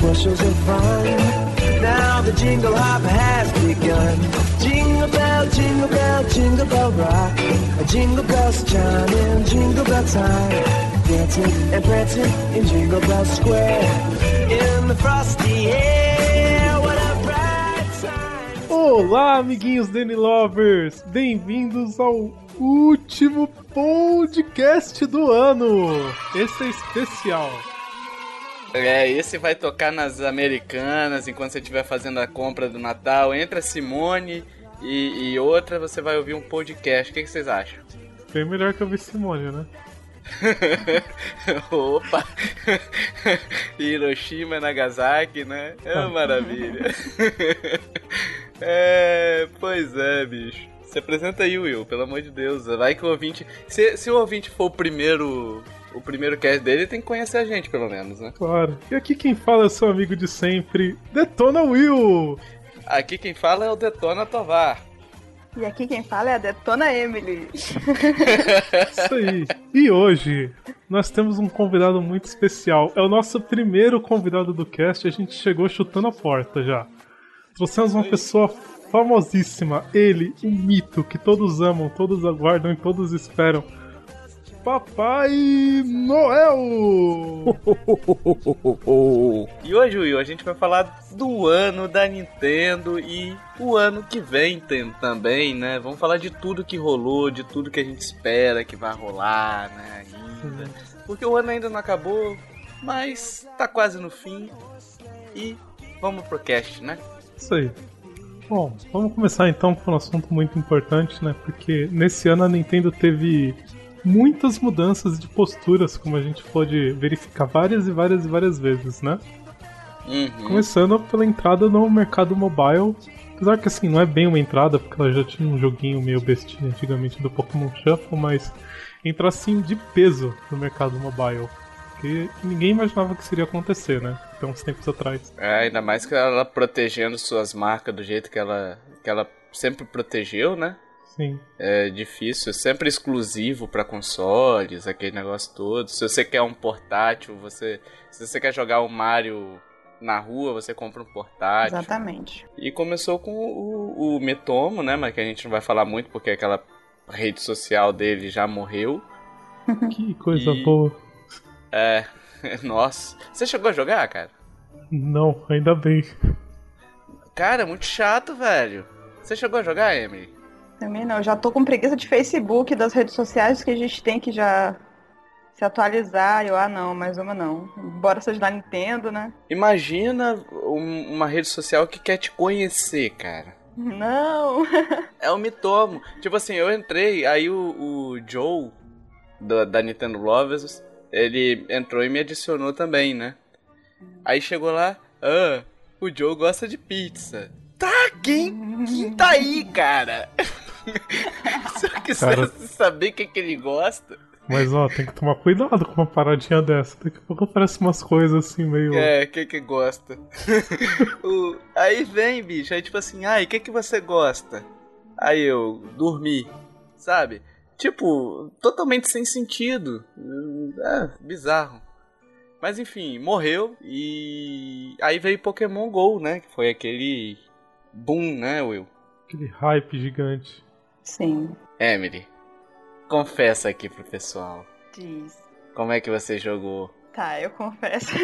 bushels of fun. Now the jingle hop has begun. Jingle bell, jingle bell, jingle bell rock. A jingle bells chiming, jingle bell time. Dancing and prancing in Jingle Bell Square. In the frosty air, what a bright time. Olá, amiguinhos Danny Lovers! Bem-vindos ao último podcast do ano! Esse é especial. É, esse vai tocar nas americanas enquanto você estiver fazendo a compra do Natal. Entre a Simone e, e outra, você vai ouvir um podcast. O que, que vocês acham? Bem melhor que eu vi Simone, né? Opa! Hiroshima Nagasaki, né? É uma maravilha. é, pois é, bicho. Se apresenta aí, Will, pelo amor de Deus. Vai que o ouvinte. Se, se o ouvinte for o primeiro. O primeiro cast dele, tem que conhecer a gente, pelo menos, né? Claro. E aqui quem fala é seu amigo de sempre, Detona Will! Aqui quem fala é o Detona Tovar. E aqui quem fala é a Detona Emily. Isso aí. E hoje nós temos um convidado muito especial. É o nosso primeiro convidado do cast e a gente chegou chutando a porta já. Trouxemos uma pessoa famosíssima, ele, um mito que todos amam, todos aguardam e todos esperam. Papai Noel! E hoje, Will, a gente vai falar do ano da Nintendo e o ano que vem tem, também, né? Vamos falar de tudo que rolou, de tudo que a gente espera que vai rolar, né? Ainda. Porque o ano ainda não acabou, mas tá quase no fim. E vamos pro cast, né? Isso aí. Bom, vamos começar então com um assunto muito importante, né? Porque nesse ano a Nintendo teve muitas mudanças de posturas, como a gente pode verificar várias e várias e várias vezes, né? Uhum. Começando pela entrada no mercado mobile. Apesar que assim, não é bem uma entrada, porque ela já tinha um joguinho meio bestinha antigamente do Pokémon Shuffle, mas entra assim de peso no mercado mobile. Que ninguém imaginava que isso iria acontecer, né? Até uns tempos atrás. É, ainda mais que ela protegendo suas marcas do jeito que ela, que ela sempre protegeu, né? Sim. É difícil, sempre exclusivo pra consoles, aquele negócio todo. Se você quer um portátil, você. Se você quer jogar o Mario na rua, você compra um portátil. Exatamente. E começou com o, o Metomo, né? Mas que a gente não vai falar muito porque aquela rede social dele já morreu. Que coisa E- boa. É. Nossa. Você chegou a jogar, cara? Não, ainda bem. Cara, muito chato, velho. Você chegou a jogar, Emily? Também não, eu já tô com preguiça de Facebook, das redes sociais que a gente tem que já se atualizar. Eu, ah, não, mais uma não. Embora seja da Nintendo, né? Imagina um- uma rede social que quer te conhecer, cara. Não! É o Mitomo. Tipo assim, eu entrei, aí o, o Joe, da, da Nintendo Lovers, ele entrou e me adicionou também, né? Aí chegou lá, ah, o Joe gosta de pizza. Tá, quem, quem tá aí, cara? Se eu quiser Cara. saber o que, que ele gosta. Mas ó, tem que tomar cuidado com uma paradinha dessa. Daqui a pouco aparece umas coisas assim meio. É, o que que gosta? O- aí vem, bicho, aí tipo assim, ai, o que que você gosta? Aí eu, dormi, sabe? Tipo, totalmente sem sentido. É, bizarro. Mas enfim, morreu e aí veio Pokémon GO, né? Que foi aquele boom, né, Will? Aquele hype gigante. Sim. Emily, confessa aqui pro pessoal. Diz. Como é que você jogou? Tá, eu confesso.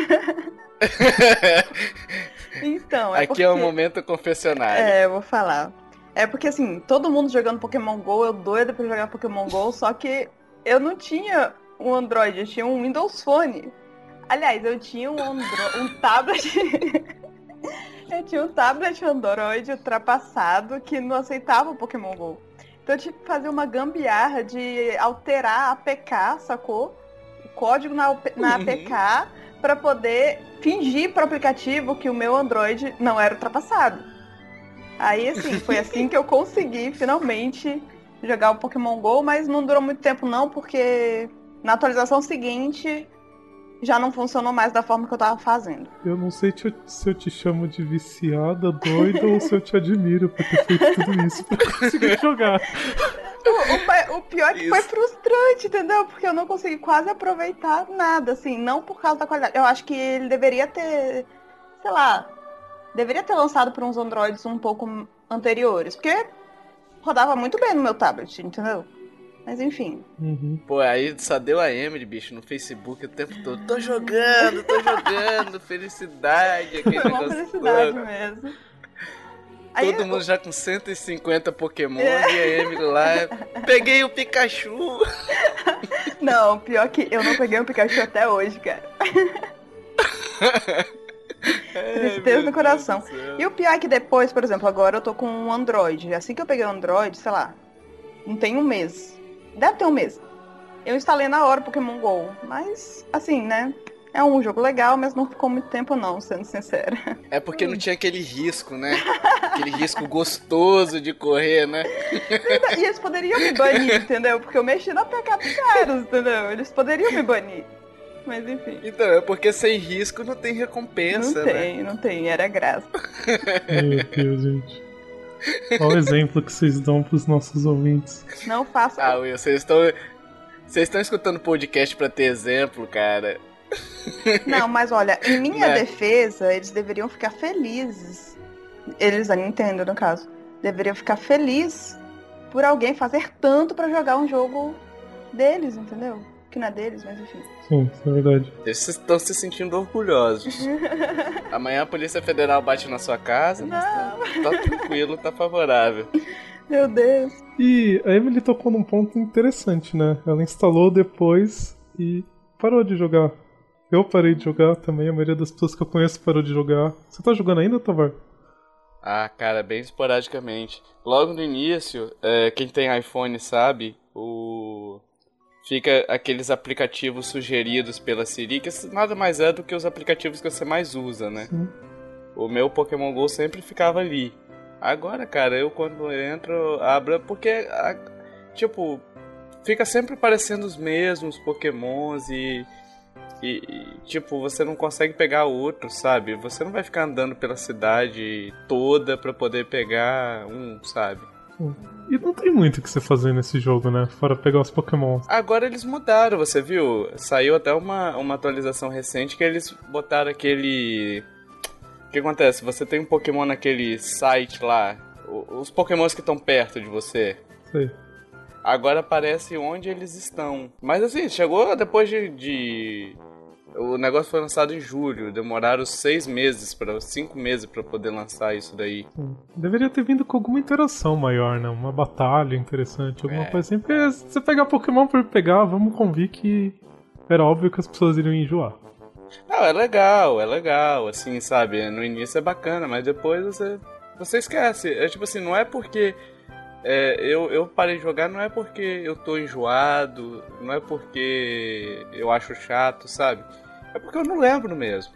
então, é aqui porque... é o momento confessionário. É, eu vou falar. É porque assim, todo mundo jogando Pokémon GO, eu doida pra jogar Pokémon GO, só que eu não tinha um Android, eu tinha um Windows Phone. Aliás, eu tinha um, Andro... um tablet. eu tinha um tablet Android ultrapassado que não aceitava o Pokémon GO. Então eu tive que fazer uma gambiarra de alterar a APK, sacou? O código na, na Uhum. APK pra poder fingir pro aplicativo que o meu Android não era ultrapassado. Aí, assim, foi assim que eu consegui finalmente jogar o Pokémon GO, mas não durou muito tempo não, porque na atualização seguinte já não funcionou mais da forma que eu tava fazendo. Eu não sei te- se eu te chamo de viciada, doida, ou se eu te admiro por ter feito tudo isso pra conseguir jogar. O, o o pior é que Isso. foi frustrante, entendeu? Porque eu não consegui quase aproveitar nada, assim, não por causa da qualidade. Eu acho que ele deveria ter, sei lá, deveria ter lançado para uns Androids um pouco anteriores, porque rodava muito bem no meu tablet, entendeu? Mas enfim. Uhum. Pô, aí só deu a Emily, bicho, no Facebook o tempo todo. Tô jogando, tô jogando, felicidade, aquele Foi uma negócio felicidade todo. mesmo. Aí Todo eu- mundo já com 150 Pokémon É. e a Emily lá. Peguei o Pikachu. Não, pior que eu não peguei um Pikachu até hoje, cara. Tristeza no coração. E o pior é que depois, por exemplo, agora eu tô com um Android. Assim que eu peguei o Android, sei lá, não tem um mês. Deve ter um mês. Eu instalei na hora o Pokémon GO. Mas, assim, né? É um jogo legal, mas não ficou muito tempo não, sendo sincera. É porque não tinha aquele risco, né? Aquele risco gostoso de correr, né? E eles poderiam me banir, entendeu? Porque eu mexi na PK dos caras, entendeu? Eles poderiam me banir. Mas enfim. Então, é porque sem risco não tem recompensa, Não né? tem, não tem, era graça. Meu Deus, gente. Olha o exemplo que vocês dão pros nossos ouvintes. Não faça. Ah, Will, vocês estão. Vocês estão escutando podcast pra ter exemplo, cara. Não, mas olha, em minha Né? defesa, eles deveriam ficar felizes. Eles, a Nintendo, no caso, deveriam ficar felizes por alguém fazer tanto pra jogar um jogo deles, entendeu? Que não é deles, mas enfim. Sim, isso é verdade. Vocês estão se sentindo orgulhosos. Amanhã a Polícia Federal bate na sua casa, mas tá, tá tranquilo, tá favorável. Meu Deus. E a Emily tocou num ponto interessante, né? Ela instalou depois e parou de jogar. Eu parei de jogar também, a maioria das pessoas que eu conheço parou de jogar. Você tá jogando ainda, Tovar? Ah, cara, bem esporadicamente. Logo no início, é, quem tem iPhone sabe, o fica aqueles aplicativos sugeridos pela Siri, que nada mais é do que os aplicativos que você mais usa, né? Sim. O meu Pokémon GO sempre ficava ali. Agora, cara, eu quando entro, abro, porque, a- tipo, fica sempre aparecendo os mesmos Pokémons e, e, e, tipo, você não consegue pegar outros, sabe? Você não vai ficar andando pela cidade toda pra poder pegar um, sabe? E não tem muito o que você fazer nesse jogo, né? Fora pegar os Pokémon. Agora eles mudaram, você viu? Saiu até uma, uma atualização recente que eles botaram aquele. O que acontece? Você tem um Pokémon naquele site lá, os Pokémons que estão perto de você. Sei. Agora aparece onde eles estão. Mas assim, chegou depois de. de- O negócio foi lançado em julho. Demoraram seis meses para cinco meses para poder lançar isso daí. Sim. Deveria ter vindo com alguma interação maior, né? Uma batalha interessante, alguma É. coisa assim. Porque se você pegar Pokémon por pegar, vamos convir que era óbvio que as pessoas iriam enjoar. Não, é legal, é legal, assim, sabe? No início é bacana, mas depois você, você esquece. É tipo assim, não é porque é, eu, eu parei de jogar, não é porque eu tô enjoado, não é porque eu acho chato, sabe? É porque eu não lembro mesmo.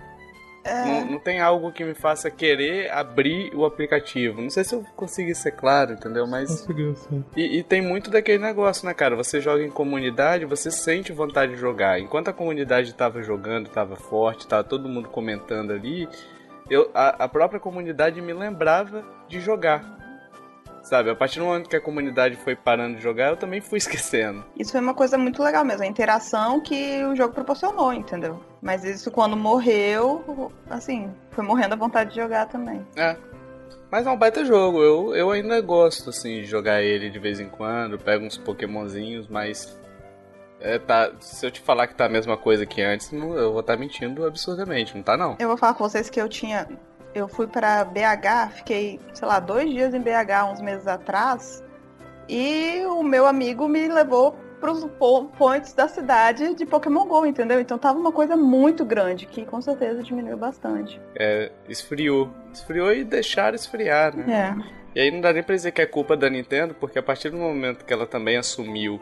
Não, não tem algo que me faça querer abrir o aplicativo. Não sei se eu consegui ser claro, entendeu? Mas. Conseguiu, sim. E, e tem muito daquele negócio, né, cara? Você joga em comunidade, você sente vontade de jogar. Enquanto a comunidade tava jogando, tava forte, tava todo mundo comentando ali, eu, a, a própria comunidade me lembrava de jogar. Sabe? A partir do momento que a comunidade foi parando de jogar, eu também fui esquecendo. Isso foi uma coisa muito legal mesmo, a interação que o jogo proporcionou, entendeu? Mas isso quando morreu, assim, foi morrendo a vontade de jogar também. É. Mas é um baita jogo. Eu, eu ainda gosto, assim, de jogar ele de vez em quando. Pego uns pokémonzinhos, mas... É, tá, se eu te falar que tá a mesma coisa que antes, não- eu vou estar mentindo absurdamente. Não tá, não. Eu vou falar com vocês que eu tinha. Eu fui pra BH, fiquei, sei lá, dois dias em BH uns meses atrás. E o meu amigo me levou pros po- points da cidade de Pokémon GO, entendeu? Então tava uma coisa muito grande, que com certeza diminuiu bastante. É, esfriou. Esfriou e deixaram esfriar, né? É. E aí não dá nem pra dizer que é culpa da Nintendo, porque a partir do momento que ela também assumiu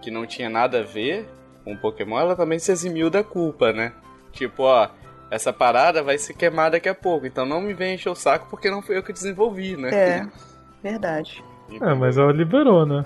que não tinha nada a ver com o Pokémon, ela também se eximiu da culpa, né? Tipo, ó, essa parada vai se queimar daqui a pouco. Então não me vem encher o saco porque não fui eu que desenvolvi, né? É, verdade. É, mas ela liberou, né?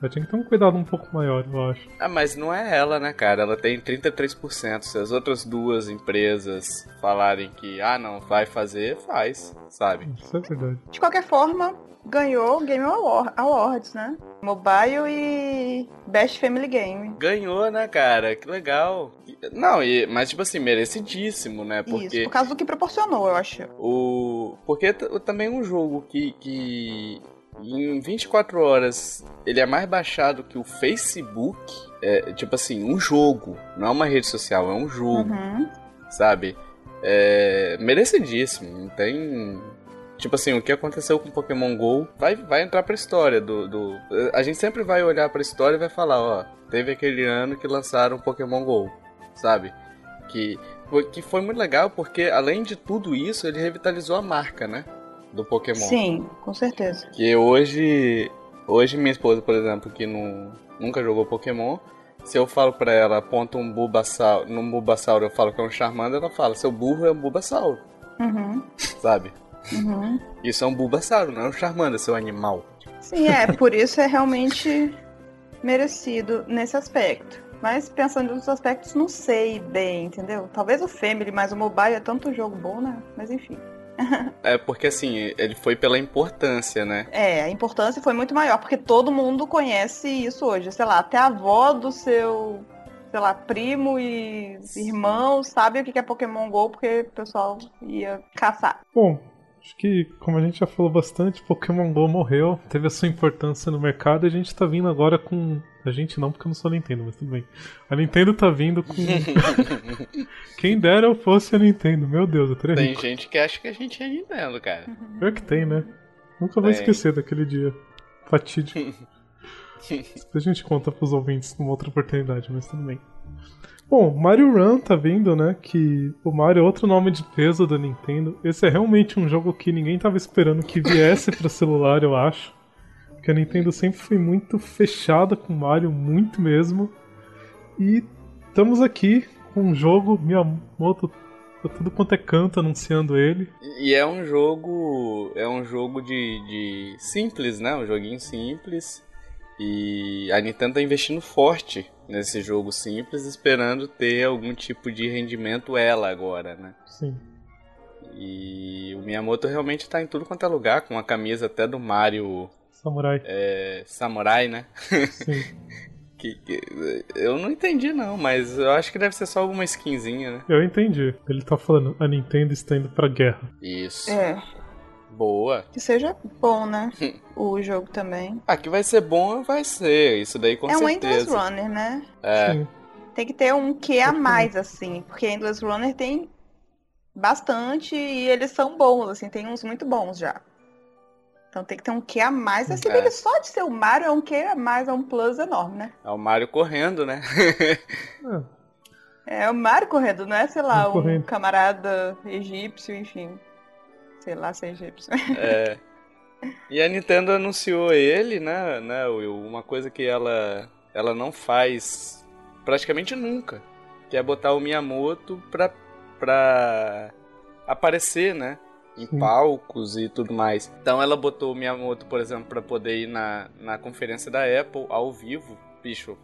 Eu tinha que ter um cuidado um pouco maior, eu acho. Ah, mas não é ela, né, cara? Ela tem 33%. Se as outras duas empresas falarem que, ah, não, vai fazer, faz, sabe? Isso é verdade. De qualquer forma, ganhou Game Award- Awards, né? Mobile e Best Family Game. Ganhou, né, cara? Que legal. Não, e, mas tipo assim, merecidíssimo, né? Isso, Porque por causa do que proporcionou, eu acho. o. Porque também um jogo que, que em 24 horas ele é mais baixado que o Facebook. É, tipo assim, um jogo. Não é uma rede social, é um jogo. Uhum. sabe? É merecidíssimo, não tem. Tipo assim, o que aconteceu com Pokémon GO vai, vai entrar pra história do, do. A gente sempre vai olhar pra história e vai falar, ó, teve aquele ano que lançaram Pokémon GO, sabe? Que, foi- que foi muito legal porque, além de tudo isso, ele revitalizou a marca, né? Do Pokémon. Sim, com certeza. Que hoje. Hoje minha esposa, por exemplo, que não, nunca jogou Pokémon, se eu falo pra ela, aponta um Bulbasauro, num Bulbasauro eu falo que é um Charmander, ela fala, seu burro é um Bulbasauro, Uhum, sabe? Uhum. Isso é um Bulbasauro, não é um Charmander, seu animal. Sim, é, por isso é realmente merecido nesse aspecto. Mas pensando nos aspectos, não sei bem, entendeu? Talvez o Family, mas o Mobile é tanto jogo bom, né? Mas enfim. É porque assim, ele foi pela importância, né? É, a importância foi muito maior, porque todo mundo conhece isso hoje. Sei lá, até a avó do seu, sei lá, primo e irmão sabe o que é Pokémon GO, porque o pessoal ia caçar. Bom, acho que, como a gente já falou bastante, Pokémon GO morreu, teve a sua importância no mercado e a gente tá vindo agora com. A gente não, porque eu não sou Nintendo, mas tudo bem. A Nintendo tá vindo com. Quem dera eu fosse a Nintendo, meu Deus, eu teria Tem rico. gente que acha que a gente é Nintendo, cara. Pior que tem, né? Nunca vou Tem. esquecer daquele dia. Fatídico. A gente conta pros ouvintes numa outra oportunidade, mas tudo bem. Bom, Mario Run tá vindo, né? Que o Mario é outro nome de peso da Nintendo. Esse é realmente um jogo que ninguém tava esperando que viesse pra celular, eu acho. Porque a Nintendo sempre foi muito fechada com Mario, muito mesmo. E estamos aqui com um jogo, Miyamoto, tá tudo quanto é canto anunciando ele. E é um jogo. É um jogo de, de simples, né? Um joguinho simples. E a Nintendo tá investindo forte nesse jogo simples, esperando ter algum tipo de rendimento ela agora, né? Sim. E o Miyamoto realmente tá em tudo quanto é lugar, com a camisa até do Mario Samurai. é, Samurai, né? Sim. Que, que- eu não entendi não, mas eu acho que deve ser só alguma skinzinha, né? Eu entendi. Ele tá falando, a Nintendo está indo pra guerra. Isso. É, Boa. que seja bom, né? o jogo também. Ah, que vai ser bom, vai ser. Isso daí com é um Endless certeza. Runner, né? É. Sim. Tem que ter um que a mais, assim, porque Endless Runner tem bastante e eles são bons, assim, tem uns muito bons já. Então tem que ter um que a mais, assim, É. só de ser o Mario é um que a mais, é um plus enorme, né? É o Mario correndo, né? É, É o Mario correndo, não é, sei lá, um correndo. camarada egípcio, enfim. Sei lá se é egípcio. É. E a Nintendo anunciou ele, né, né, Will? Uma coisa que ela, ela não faz praticamente nunca. Que é botar o Miyamoto pra, pra aparecer, né? Em Sim. palcos e tudo mais. Então ela botou o Miyamoto, por exemplo, pra poder ir na, na conferência da Apple ao vivo. Bicho,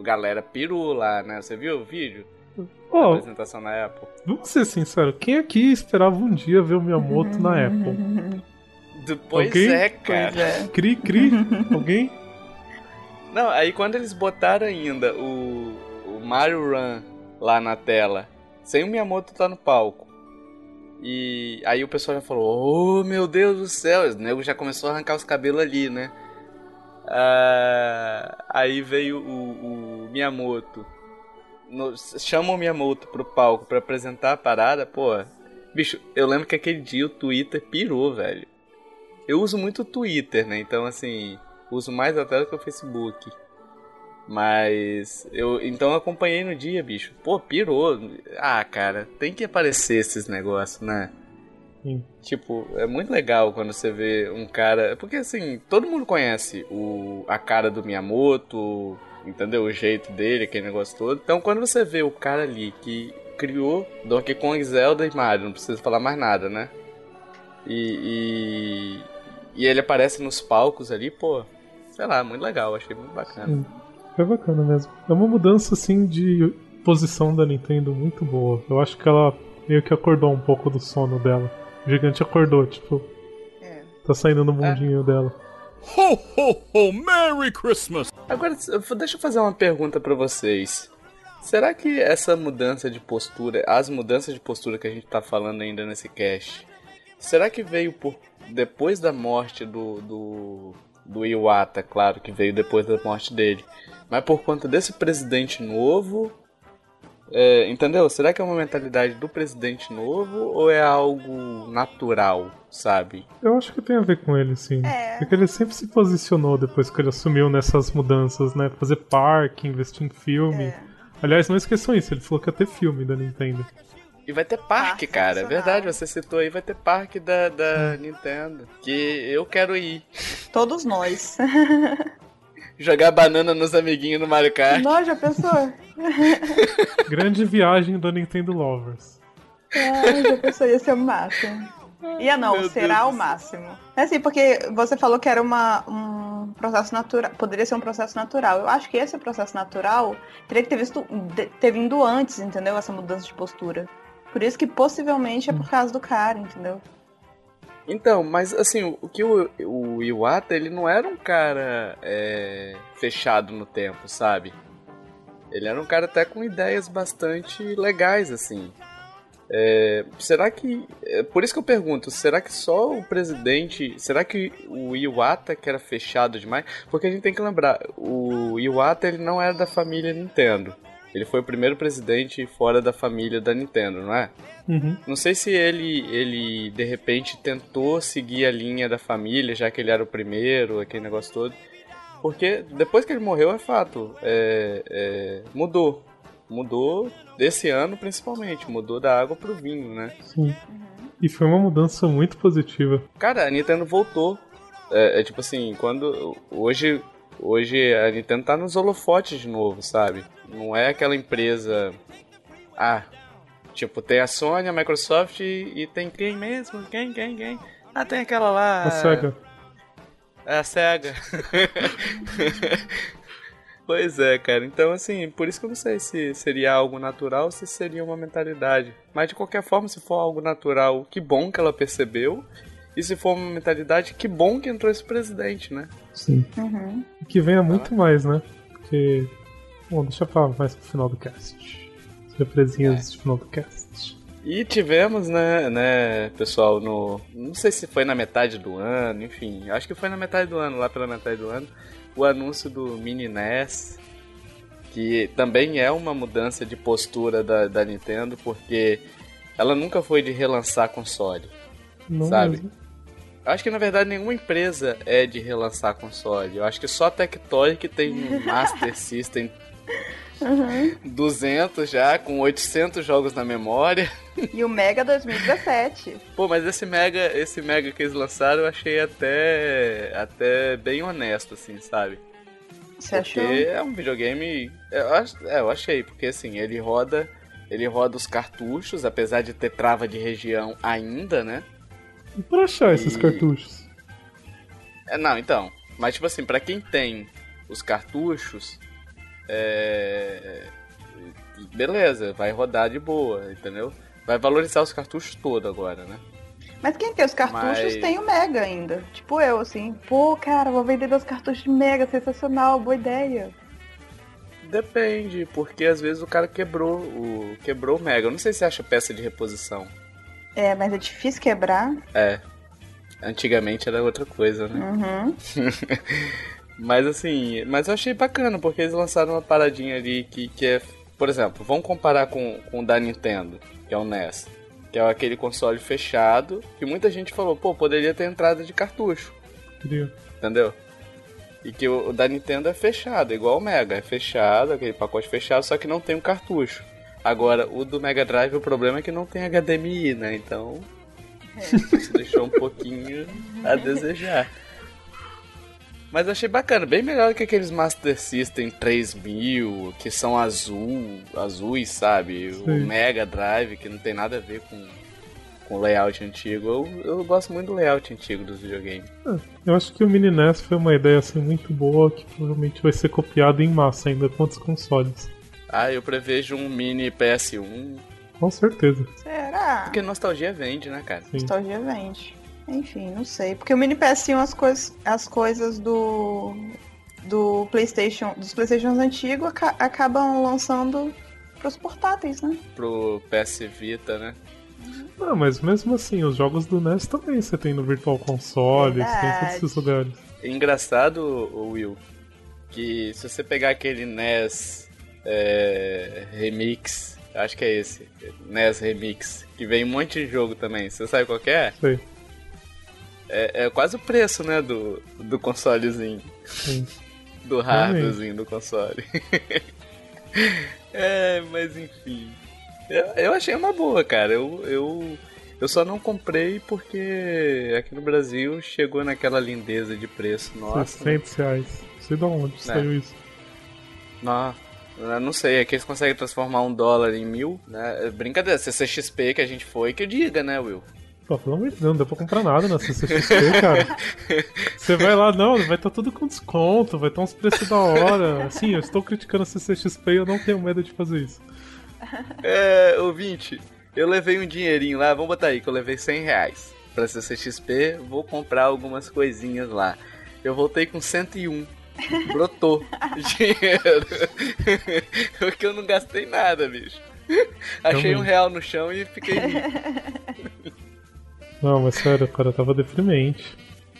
galera pirou lá, né? Você viu o vídeo? Ó, apresentação na Apple. vamos ser sinceros, quem aqui esperava um dia ver o Miyamoto na Apple? Do- Pois Alguém? é, cara. É. Cri, cri, alguém? Não, aí quando eles botaram ainda o, o Mario Run lá na tela, sem o Miyamoto tá no palco. E aí o pessoal já falou, oh meu Deus do céu, o nego já começou a arrancar os cabelos ali, né? Ah, aí veio o, o Miyamoto. No- chama o Miyamoto pro palco pra apresentar a parada, pô. Bicho, eu lembro que aquele dia o Twitter pirou, velho. Eu uso muito o Twitter, né? Então, assim, uso mais até do que o Facebook. Mas eu então eu acompanhei no dia, bicho. Pô, pirou. Ah, cara, tem que aparecer esses negócios, né? Sim. Tipo, é muito legal quando você vê um cara. Porque assim, todo mundo conhece o, a cara do Miyamoto, entendeu? O jeito dele, aquele negócio todo. Então quando você vê o cara ali que criou Donkey Kong, Zelda e Mario, não precisa falar mais nada, né? E, e, e ele aparece nos palcos ali, pô, sei lá, muito legal, achei muito bacana. Sim. É bacana mesmo. É uma mudança assim de posição da Nintendo muito boa. Eu acho que ela meio que acordou um pouco do sono dela. O gigante acordou, tipo, É. tá saindo no mundinho dela. Ho, ho, ho! Merry Christmas! Agora, deixa eu fazer uma pergunta pra vocês. Será que essa mudança de postura, as mudanças de postura que a gente tá falando ainda nesse cast, será que veio por depois da morte do, do, do Iwata, claro que veio depois da morte dele, mas por conta desse presidente novo? É, entendeu? Será que é uma mentalidade do presidente novo ou é algo natural, sabe? Eu acho que tem a ver com ele, sim. É. Porque ele sempre se posicionou depois que ele assumiu nessas mudanças, né? Fazer parque, investir em filme. É. Aliás, não esqueçam isso, ele falou que ia ter filme da Nintendo. E vai ter parque, Parque cara. É verdade, você citou aí, vai ter parque da, da Nintendo. Que eu quero ir. Todos nós. Jogar banana nos amiguinhos no Mario Kart. Nós já pensou? Grande viagem da Nintendo Lovers. Ai, já pensou, ia ser o máximo. Ia não, Meu será Deus o do máximo. É assim, porque você falou que era uma, um processo natural, poderia ser um processo natural. Eu acho que esse processo natural teria que ter, visto, ter vindo antes, entendeu? Essa mudança de postura. Por isso que possivelmente é por causa do cara, entendeu? Então, mas assim, o que o, o Iwata, ele não era um cara é, fechado no tempo, sabe? Ele era um cara até com ideias bastante legais, assim. É, será que. é por isso que eu pergunto, será que só o presidente. Será que o Iwata que era fechado demais? Porque a gente tem que lembrar, o Iwata ele não era da família Nintendo. Ele foi o primeiro presidente fora da família da Nintendo, não é? Uhum. Não sei se ele, ele de repente tentou seguir a linha da família, já que ele era o primeiro, aquele negócio todo. Porque depois que ele morreu, é fato, é, é, mudou. Mudou desse ano principalmente, mudou da água pro vinho, né? Sim. E foi uma mudança muito positiva. Cara, a Nintendo voltou. É, é tipo assim, quando. Hoje, hoje a Nintendo tá nos holofotes de novo, sabe? Não é aquela empresa. Ah, tipo, tem a Sony, a Microsoft e, e tem quem mesmo? Quem, quem, quem? Ah, tem aquela lá. A SEGA. É a SEGA. pois é, cara. Então, assim, por isso que eu não sei se seria algo natural ou se seria uma mentalidade. Mas de qualquer forma, se for algo natural, que bom que ela percebeu. E se for uma mentalidade, que bom que entrou esse presidente, né? Sim. Uhum. E que venha muito mais, né? Porque. Bom, deixa pra mais pro final do cast. Surpresinhas de final do cast. E tivemos, né, né, pessoal, no. Não sei se foi na metade do ano, enfim, acho que foi na metade do ano, lá pela metade do ano, o anúncio do Mini NES, que também é uma mudança de postura da, da Nintendo, porque ela nunca foi de relançar console. Não Sabe? mesmo. Acho que na verdade nenhuma empresa é de relançar console. Eu acho que só a Tectoy que tem um Master System 200 já, com 800 jogos na memória. E o Mega 2017. Pô, mas esse Mega, esse Mega que eles lançaram eu achei até até bem honesto, assim, sabe? Você Porque achou? é um videogame. Eu, ach- é, eu achei, porque assim, ele roda. Ele roda os cartuchos, apesar de ter trava de região ainda, né? E pra achar esses E- cartuchos? É, não, então. Mas tipo assim, pra quem tem os cartuchos, é. Beleza, vai rodar de boa, entendeu? Vai valorizar os cartuchos todo agora, né? Mas quem tem os cartuchos Mas- tem o Mega ainda. Tipo eu, assim. Pô, cara, vou vender meus cartuchos de Mega, sensacional, boa ideia. Depende, porque às vezes o cara quebrou o quebrou o Mega. Eu não sei se acha peça de reposição. É, mas é difícil quebrar. É. Antigamente era outra coisa, né? Uhum. Mas assim, mas eu achei bacana, porque eles lançaram uma paradinha ali que, que é. Por exemplo, vamos comparar com, com o da Nintendo, que é o NES. Que é aquele console fechado, que muita gente falou, pô, poderia ter entrada de cartucho, Queria. entendeu? E que o, o da Nintendo é fechado, igual o Mega, é fechado, aquele pacote fechado, só que não tem um cartucho. Agora, o do Mega Drive, o problema é que não tem HDMI, né? Então, isso deixou um pouquinho a desejar. Mas achei bacana, bem melhor que aqueles Master System 3000, que são azul, azuis, sabe? O Sim. Mega Drive, que não tem nada a ver com, com o layout antigo. Eu, eu gosto muito do layout antigo dos videogames. Eu acho que o Mini NES foi uma ideia assim muito boa que provavelmente vai ser copiada em massa ainda com outros consoles. Ah, eu prevejo um mini PS1, Com certeza. Será? porque nostalgia vende, né, cara? Sim. Nostalgia vende. Enfim, não sei. Porque o Mini PS1, as, coisas as coisas do. do PlayStation. dos PlayStations antigos aca- acabam lançando pros portáteis, né? Pro PS Vita, né? Ah, mas mesmo assim, os jogos do NES também você tem no Virtual Console, você tem em todos Verdade. esses lugares. É engraçado, Will, que se você pegar aquele NES é, Remix, acho que é esse, NES Remix, que vem um monte de jogo também, você sabe qual que é? Sei. É, é quase o preço, né, do, do consolezinho. Sim. Do hardwarezinho do console. é, mas enfim. Eu, eu achei uma boa, cara. Eu, eu, eu só não comprei porque aqui no Brasil chegou naquela lindeza de preço. Nossa, 600 reais. Não sei de onde saiu isso. Não, eu não sei, é que eles conseguem transformar um dólar em mil, né? É Brincadeira, CCXP que a gente foi, que diga, né, Will? Pô, pelo amor de Deus, não deu pra comprar nada na CCXP, cara. Você vai lá, não, vai estar tudo com desconto, vai estar uns preços da hora. Sim, eu estou criticando a CCXP e eu não tenho medo de fazer isso. É, ouvinte, eu levei um dinheirinho lá, vamos botar aí que eu levei 100 reais pra CCXP, vou comprar algumas coisinhas lá. Eu voltei com 101. Brotou dinheiro. Porque eu não gastei nada, bicho. Achei um Também. real no chão e fiquei rico. Não, mas sério, cara, tava deprimente.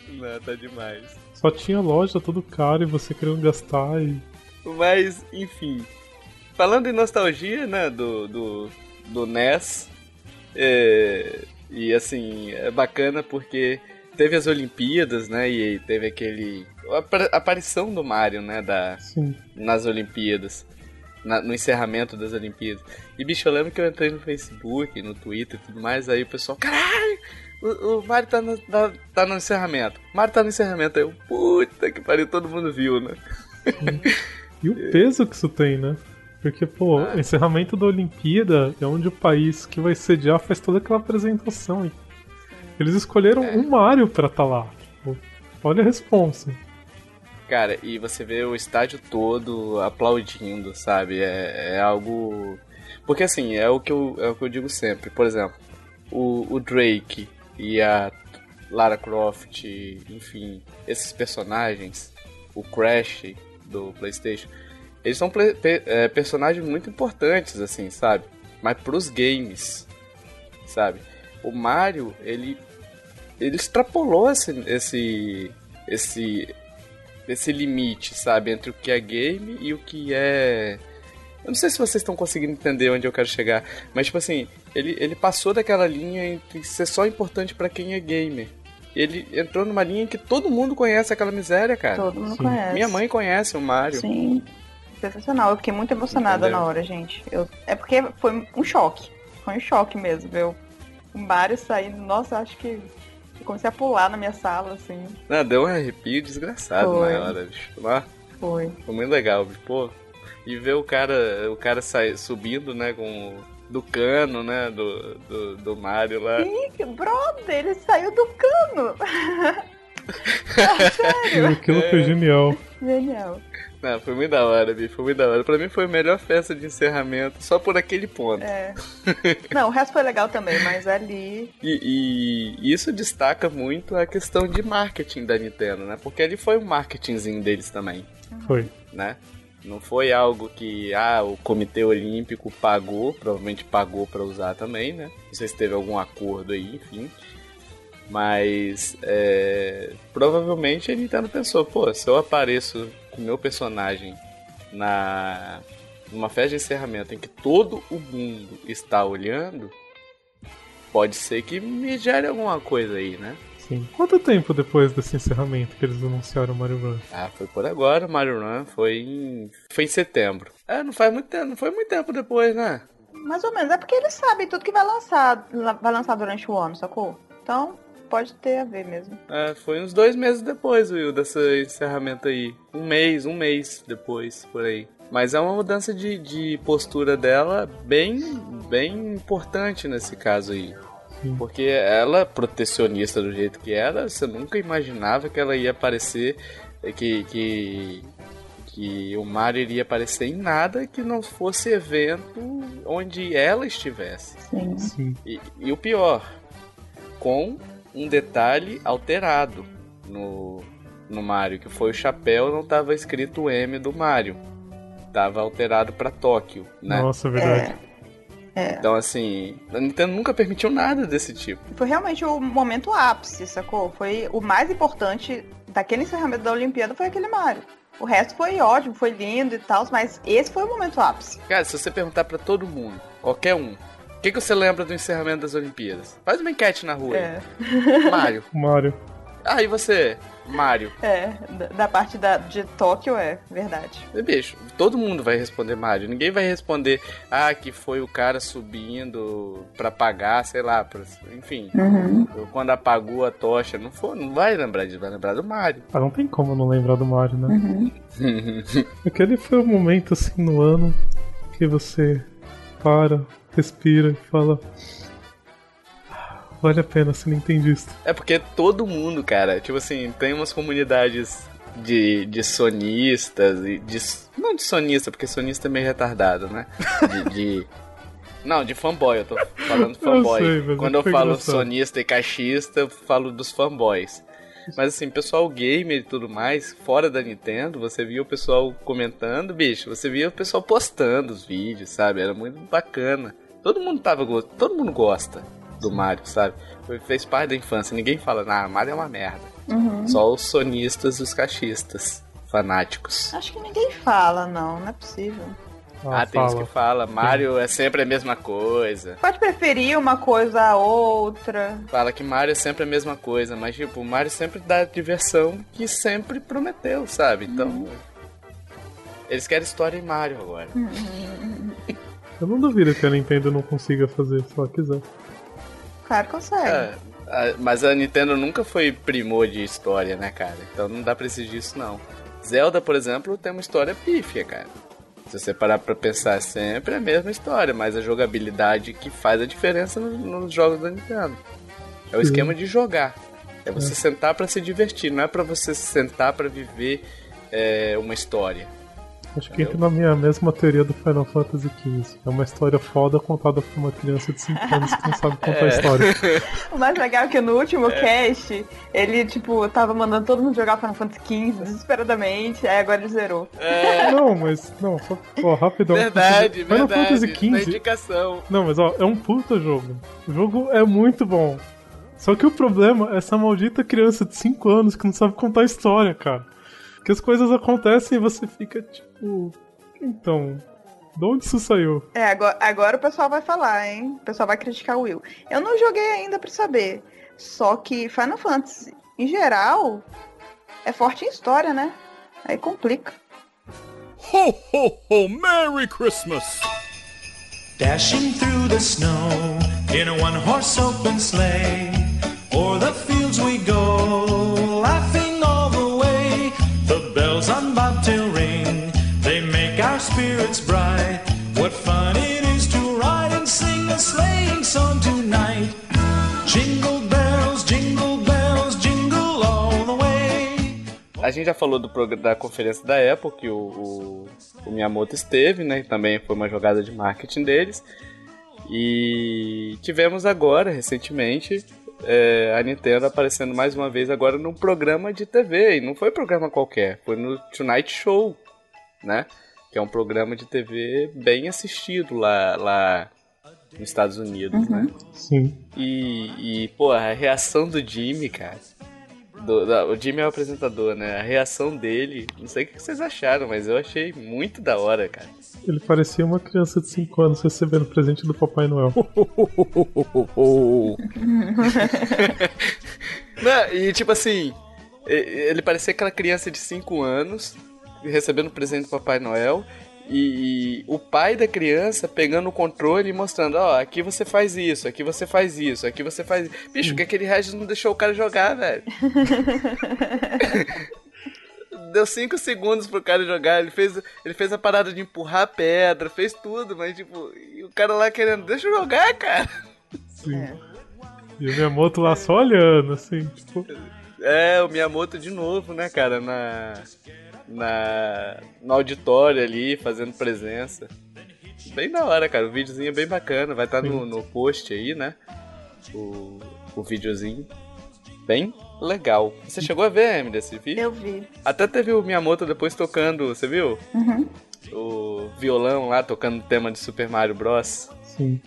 Não, tá demais. Só tinha loja tudo caro e você querendo gastar e. Mas, enfim. Falando em nostalgia, né, do, do, do NES, é, e assim, é bacana porque teve as Olimpíadas, né, e teve aquele... a apar- aparição do Mario, né, da, Sim. nas Olimpíadas, na- no encerramento das Olimpíadas. E, bicho, eu lembro que eu entrei no Facebook, no Twitter e tudo mais, aí o pessoal, caralho, o, o Mario tá no, tá, tá no encerramento. O Mario tá no encerramento. Aí eu, puta que pariu, todo mundo viu, né? E o peso que isso tem, né? Porque, pô, o encerramento da Olimpíada é onde o país que vai sediar faz toda aquela apresentação. E eles escolheram um Mario pra estar lá. Tipo, olha a responsa. Cara, e você vê o estádio todo aplaudindo, sabe? É, é algo. Porque assim, é o, que eu, é o que eu digo sempre. Por exemplo, o, o Drake e a Lara Croft, enfim, esses personagens, o Crash do PlayStation, eles são ple- pe- é, personagens muito importantes, assim, sabe? Mas pros games, sabe? O Mario, ele. Ele extrapolou esse. esse. esse esse limite, sabe, entre o que é game e o que é. Eu não sei se vocês estão conseguindo entender onde eu quero chegar, mas tipo assim, ele, ele passou daquela linha entre ser só importante pra quem é gamer. Ele entrou numa linha em que todo mundo conhece aquela miséria, cara. Todo mundo Sim. conhece. Minha mãe conhece o Mario. Sim. Sensacional. Eu fiquei muito emocionada Entendeu? na hora, gente. Eu... É porque foi um choque. Foi um choque mesmo, ver o Mario saindo. Nossa, eu acho que eu comecei a pular na minha sala, assim. Não, deu um arrepio desgraçado Foi. na hora, bicho. Lá, Foi. foi muito legal, bicho. Pô. E ver o cara, o cara sai, subindo, né, com o- do cano, né, do, do, do Mario lá. Ih, brother, ele saiu do cano. E aquilo foi genial. Genial. Não, foi muito da hora, bicho. Foi muito da hora. Pra mim foi a melhor festa de encerramento, só por aquele ponto. É. Não, o resto foi legal também, mas ali. E, e isso destaca muito a questão de marketing da Nintendo, né? Porque ali foi um marketingzinho deles também, Foi. né? Não foi algo que ah, o Comitê Olímpico pagou, provavelmente pagou pra usar também, né? Não sei se teve algum acordo aí, enfim. Mas é, provavelmente a Nintendo pensou, pô, se eu apareço com o meu personagem na numa festa de encerramento em que todo o mundo está olhando, pode ser que me gere alguma coisa aí, né? Sim. Quanto tempo depois desse encerramento que eles anunciaram o Mario Run? Ah, foi por agora, o Mario Run foi em foi em setembro. É, não faz muito tempo, não foi muito tempo depois, né? Mais ou menos. É porque eles sabem tudo que vai lançar, vai lançar durante o ano, sacou? Então, pode ter a ver mesmo. É, foi uns dois meses depois, Will, desse encerramento aí. Um mês, um mês depois, por aí. Mas é uma mudança de, de postura dela bem, bem importante nesse caso aí. Sim. Porque ela, protecionista do jeito que era, você nunca imaginava que ela ia aparecer, que, que, que o Mario iria aparecer em nada que não fosse evento onde ela estivesse. Sim. Sim. E, e o pior, com um detalhe alterado no, no Mario, que foi o chapéu não estava escrito o M do Mario. Tava alterado para Tóquio, né? Nossa, é verdade. Então assim, a Nintendo nunca permitiu nada desse tipo. Foi realmente o momento ápice, sacou? Foi o mais importante daquele encerramento da Olimpíada foi aquele Mario. O resto foi ótimo, foi lindo e tal, mas esse foi o momento ápice. Cara, se você perguntar para todo mundo, qualquer um, que, que você lembra do encerramento das Olimpíadas? Faz uma enquete na rua. É, aí. Mario. Mario. Ah, e você? Mario. é da, parte da, de Tóquio é verdade. E, Bicho, todo mundo vai responder Mario. Ninguém vai responder, ah, que foi o cara subindo pra apagar, sei lá, pra- enfim. Quando apagou a tocha. Não, foi, não vai lembrar disso, vai lembrar do Mario. Ah, não tem como não lembrar do Mario, né? Aquele foi o momento assim no ano que você para, respira e fala. "Ah, Vale a pena ser nintendista. É porque todo mundo, cara, tipo assim, tem umas comunidades de, de sonistas e de. Não de sonista, porque sonista é meio retardado, né? De. de- não, de fanboy, eu tô falando fanboy. sei, mas Quando eu falo engraçado. sonista e caixista, eu falo dos fanboys. Mas assim, pessoal gamer e tudo mais, fora da Nintendo, você via o pessoal comentando, bicho, você via o pessoal postando os vídeos, sabe? Era muito bacana. Todo mundo tava todo mundo gosta do Mario, sabe? Foi- Fez parte da infância. Ninguém fala, ah, Mario é uma merda. Só os sonistas e os caixistas, fanáticos. Acho que ninguém fala, não, não é possível. Ah, Ah, tem uns fala. que fala, Mario é sempre a mesma coisa. Pode preferir uma coisa a outra. Fala que Mario é sempre a mesma coisa, mas tipo, o Mario sempre dá a diversão que sempre prometeu, sabe? Então. Eles querem história em Mario agora. Eu não duvido que a Nintendo não consiga fazer, se ela quiser. Claro que consegue. É, a- mas a Nintendo nunca foi primor de história, né, cara? Então não dá pra exigir isso, não. Zelda, por exemplo, tem uma história pífia, cara. Se você parar pra pensar, é sempre a mesma história, mas a jogabilidade que faz a diferença no- nos jogos da Nintendo. É o Sim. esquema de jogar. É você sentar pra se divertir, não é pra você sentar pra viver é, uma história. Acho que entra na minha mesma teoria do Final Fantasy XV. É uma história foda contada por uma criança de 5 anos que não sabe contar a história. O mais legal é que no último cast, ele, tipo, tava mandando todo mundo jogar Final Fantasy XV desesperadamente, aí agora ele zerou. Não, mas. Não, só. Ó, rapidão. Verdade, Final verdade. Fantasy Na XV. indicação. Não, mas ó, é um puta jogo. O jogo é muito bom. Só que o problema é essa maldita criança de 5 anos que não sabe contar a história, cara. Que as coisas acontecem e você fica tipo. Então. De onde isso saiu? É, agora, agora o pessoal vai falar, hein? O pessoal vai criticar o Will. Eu não joguei ainda pra saber. Só que Final Fantasy, em geral, é forte em história, né? Aí complica. Ho, ho, ho! Merry Christmas! Dashing through the snow in a one horse open sleigh. O'er the fields we go, A gente já falou do da conferência da Apple, que o, o, o Miyamoto esteve, né? Também foi uma jogada de marketing deles. E tivemos agora, recentemente, é, a Nintendo aparecendo mais uma vez agora num programa de TV. E não foi programa qualquer, foi no Tonight Show, né? Que é um programa de TV bem assistido lá, lá nos Estados Unidos, né? Sim. E, e, pô, a reação do Jimmy, cara. Do- da- o Jimmy é o apresentador, né? A reação dele, não sei o que vocês acharam, mas eu achei muito da hora, cara. Ele parecia uma criança de 5 anos recebendo presente do Papai Noel. Não, e tipo assim, ele parecia aquela criança de 5 anos recebendo presente do Papai Noel E, e o pai da criança pegando o controle e mostrando, ó, aqui você faz isso, aqui você faz isso, aqui você faz. Bicho, que aquele Regis não deixou o cara jogar, velho. Deu 5 segundos pro cara jogar, ele fez, ele fez a parada de empurrar a pedra, fez tudo, mas tipo, e o cara lá querendo, deixa eu jogar, cara. Sim. É. E o Miyamoto lá só olhando, assim, tipo. É, o Miyamoto de novo, né, cara, na, na, no auditório ali, fazendo presença. Bem da hora, cara, o videozinho é bem bacana, vai estar no, no post aí, né, o, o videozinho. Bem legal. Você chegou a ver, Emily, esse vídeo? Eu vi. Até teve o Miyamoto depois tocando, você viu? Uhum. O violão lá, tocando o tema de Super Mario Bros. Sim.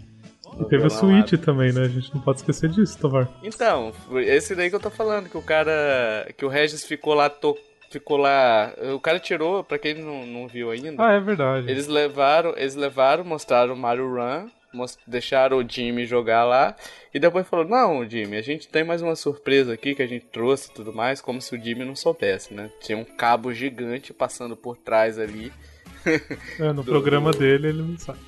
E teve o violão lá. Switch também, né? A gente não pode esquecer disso, Tovar. Então, esse daí que eu tô falando, que o cara. Que o Regis ficou lá. To, ficou lá. O cara tirou, pra quem não, não viu ainda. Ah, é verdade. Eles levaram, eles levaram, mostraram o Mario Run, mos- deixaram o Jimmy jogar lá, e depois falou, não, Jimmy, a gente tem mais uma surpresa aqui que a gente trouxe e tudo mais, como se o Jimmy não soubesse, né? Tinha um cabo gigante passando por trás ali. É, no do- programa dele ele não sabe.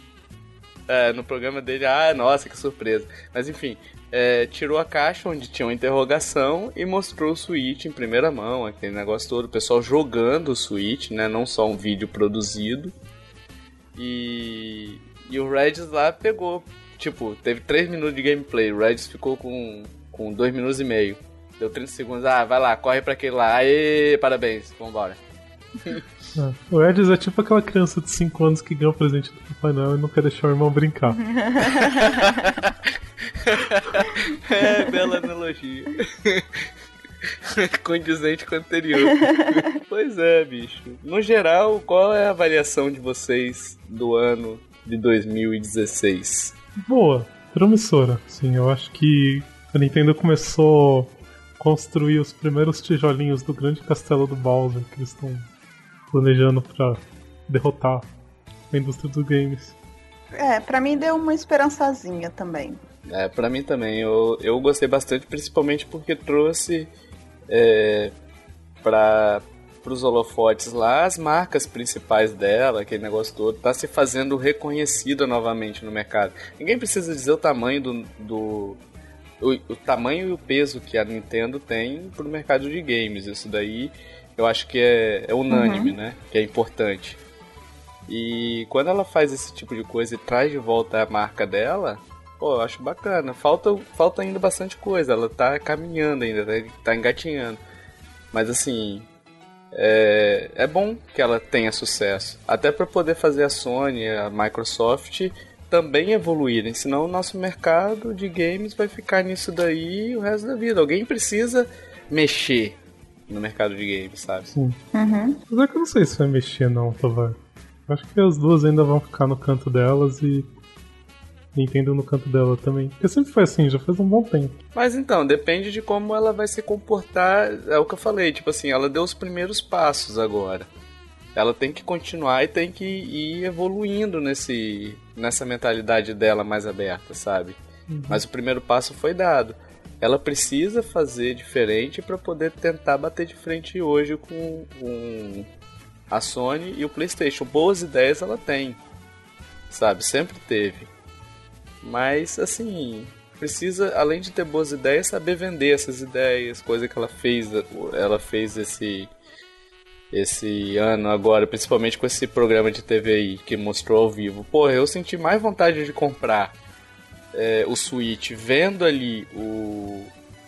É, no programa dele, ah, nossa, que surpresa. Mas enfim, é, tirou a caixa onde tinha uma interrogação e mostrou o Switch em primeira mão, aquele negócio todo, o pessoal jogando o Switch, né? Não só um vídeo produzido. E, e o Regis lá pegou, tipo, teve 3 minutos de gameplay, o Regis ficou com, com 2 minutos e meio. Deu 30 segundos, ah, vai lá, corre pra aquele lá, aê, parabéns, vambora. É. O Edis é tipo aquela criança de 5 anos que ganha o presente do Papai Noel e não quer deixar o irmão brincar. É, bela analogia. Condizente com o anterior. pois é, bicho. No geral, qual é a avaliação de vocês do ano de 2016? Boa, promissora. Sim, eu acho que a Nintendo começou a construir os primeiros tijolinhos do grande castelo do Bowser que eles estão planejando pra derrotar a indústria dos games. É, pra mim deu uma esperançazinha também. É, pra mim também. Eu, eu gostei bastante, principalmente porque trouxe é, para os holofotes lá as marcas principais dela, aquele negócio todo, tá se fazendo reconhecida novamente no mercado. Ninguém precisa dizer o tamanho do. do o, o tamanho e o peso que a Nintendo tem pro mercado de games. Isso daí eu acho que é, é unânime, né? Que é importante. E quando ela faz esse tipo de coisa e traz de volta a marca dela, pô, eu acho bacana. Falta, falta ainda bastante coisa, ela tá caminhando ainda, tá, tá engatinhando. Mas assim, é, é bom que ela tenha sucesso. Até para poder fazer a Sony, a Microsoft também evoluírem, senão o nosso mercado de games vai ficar nisso daí o resto da vida. Alguém precisa mexer no mercado de games, sabe? Sim. Uhum. Mas é que eu não sei se vai mexer não, Tovar. Acho que as duas ainda vão ficar no canto delas e Nintendo no canto dela também. Porque sempre foi assim, já faz um bom tempo. Mas então, depende de como ela vai se comportar. É o que eu falei, tipo assim, ela deu os primeiros passos agora. Ela tem que continuar e tem que ir evoluindo nesse, nessa mentalidade dela mais aberta, sabe? Mas o primeiro passo foi dado. Ela precisa fazer diferente para poder tentar bater de frente hoje com, com a Sony e o PlayStation. Boas ideias ela tem, sabe? Sempre teve. Mas assim, precisa, além de ter boas ideias, saber vender essas ideias, coisa que ela fez, ela fez esse esse ano agora, principalmente com esse programa de TV aí que mostrou ao vivo. Porra, eu senti mais vontade de comprar é, o Switch vendo ali o,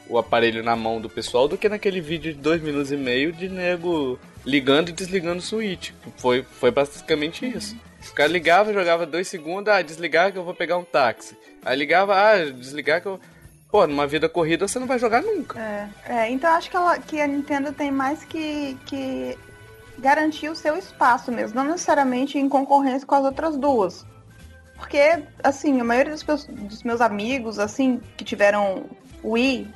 o aparelho na mão do pessoal do que naquele vídeo de dois minutos e meio de nego ligando e desligando o Switch. Foi, foi basicamente isso. O cara ligava, jogava dois segundos, ah, desligar que eu vou pegar um táxi. Aí ligava, ah, desligar que eu. Pô, numa vida corrida você não vai jogar nunca. É, é, então acho que, ela, que a Nintendo tem mais que, que garantir o seu espaço mesmo, não necessariamente em concorrência com as outras duas. Porque, assim, a maioria dos meus, dos meus amigos, assim, que tiveram Wii,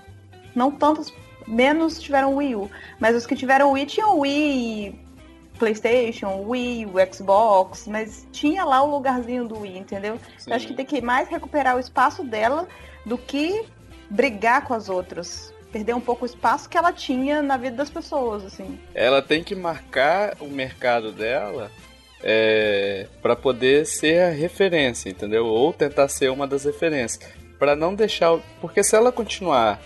não tantos, menos tiveram Wii U, mas os que tiveram Wii tinham Wii, PlayStation, Wii, o Xbox, mas tinha lá o lugarzinho do Wii, entendeu? Sim. Eu acho que tem que mais recuperar o espaço dela do que brigar com as outras. Perder um pouco o espaço que ela tinha na vida das pessoas, assim. Ela tem que marcar o mercado dela é, para poder ser a referência, entendeu? Ou tentar ser uma das referências. Para não deixar. Porque se ela continuar.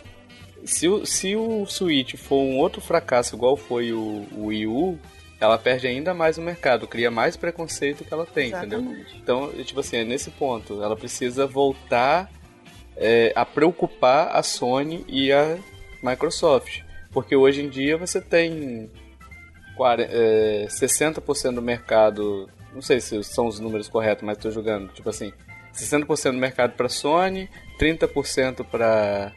Se o, se o Switch for um outro fracasso igual foi o, o Wii U, ela perde ainda mais o mercado, cria mais preconceito que ela tem, entendeu? Exatamente. Então, tipo assim, é nesse ponto. Ela precisa voltar é, a preocupar a Sony e a Microsoft. Porque hoje em dia você tem quare- é, 60% do mercado. Não sei se são os números corretos, mas estou jogando. Tipo assim, 60% do mercado para Sony, 30% para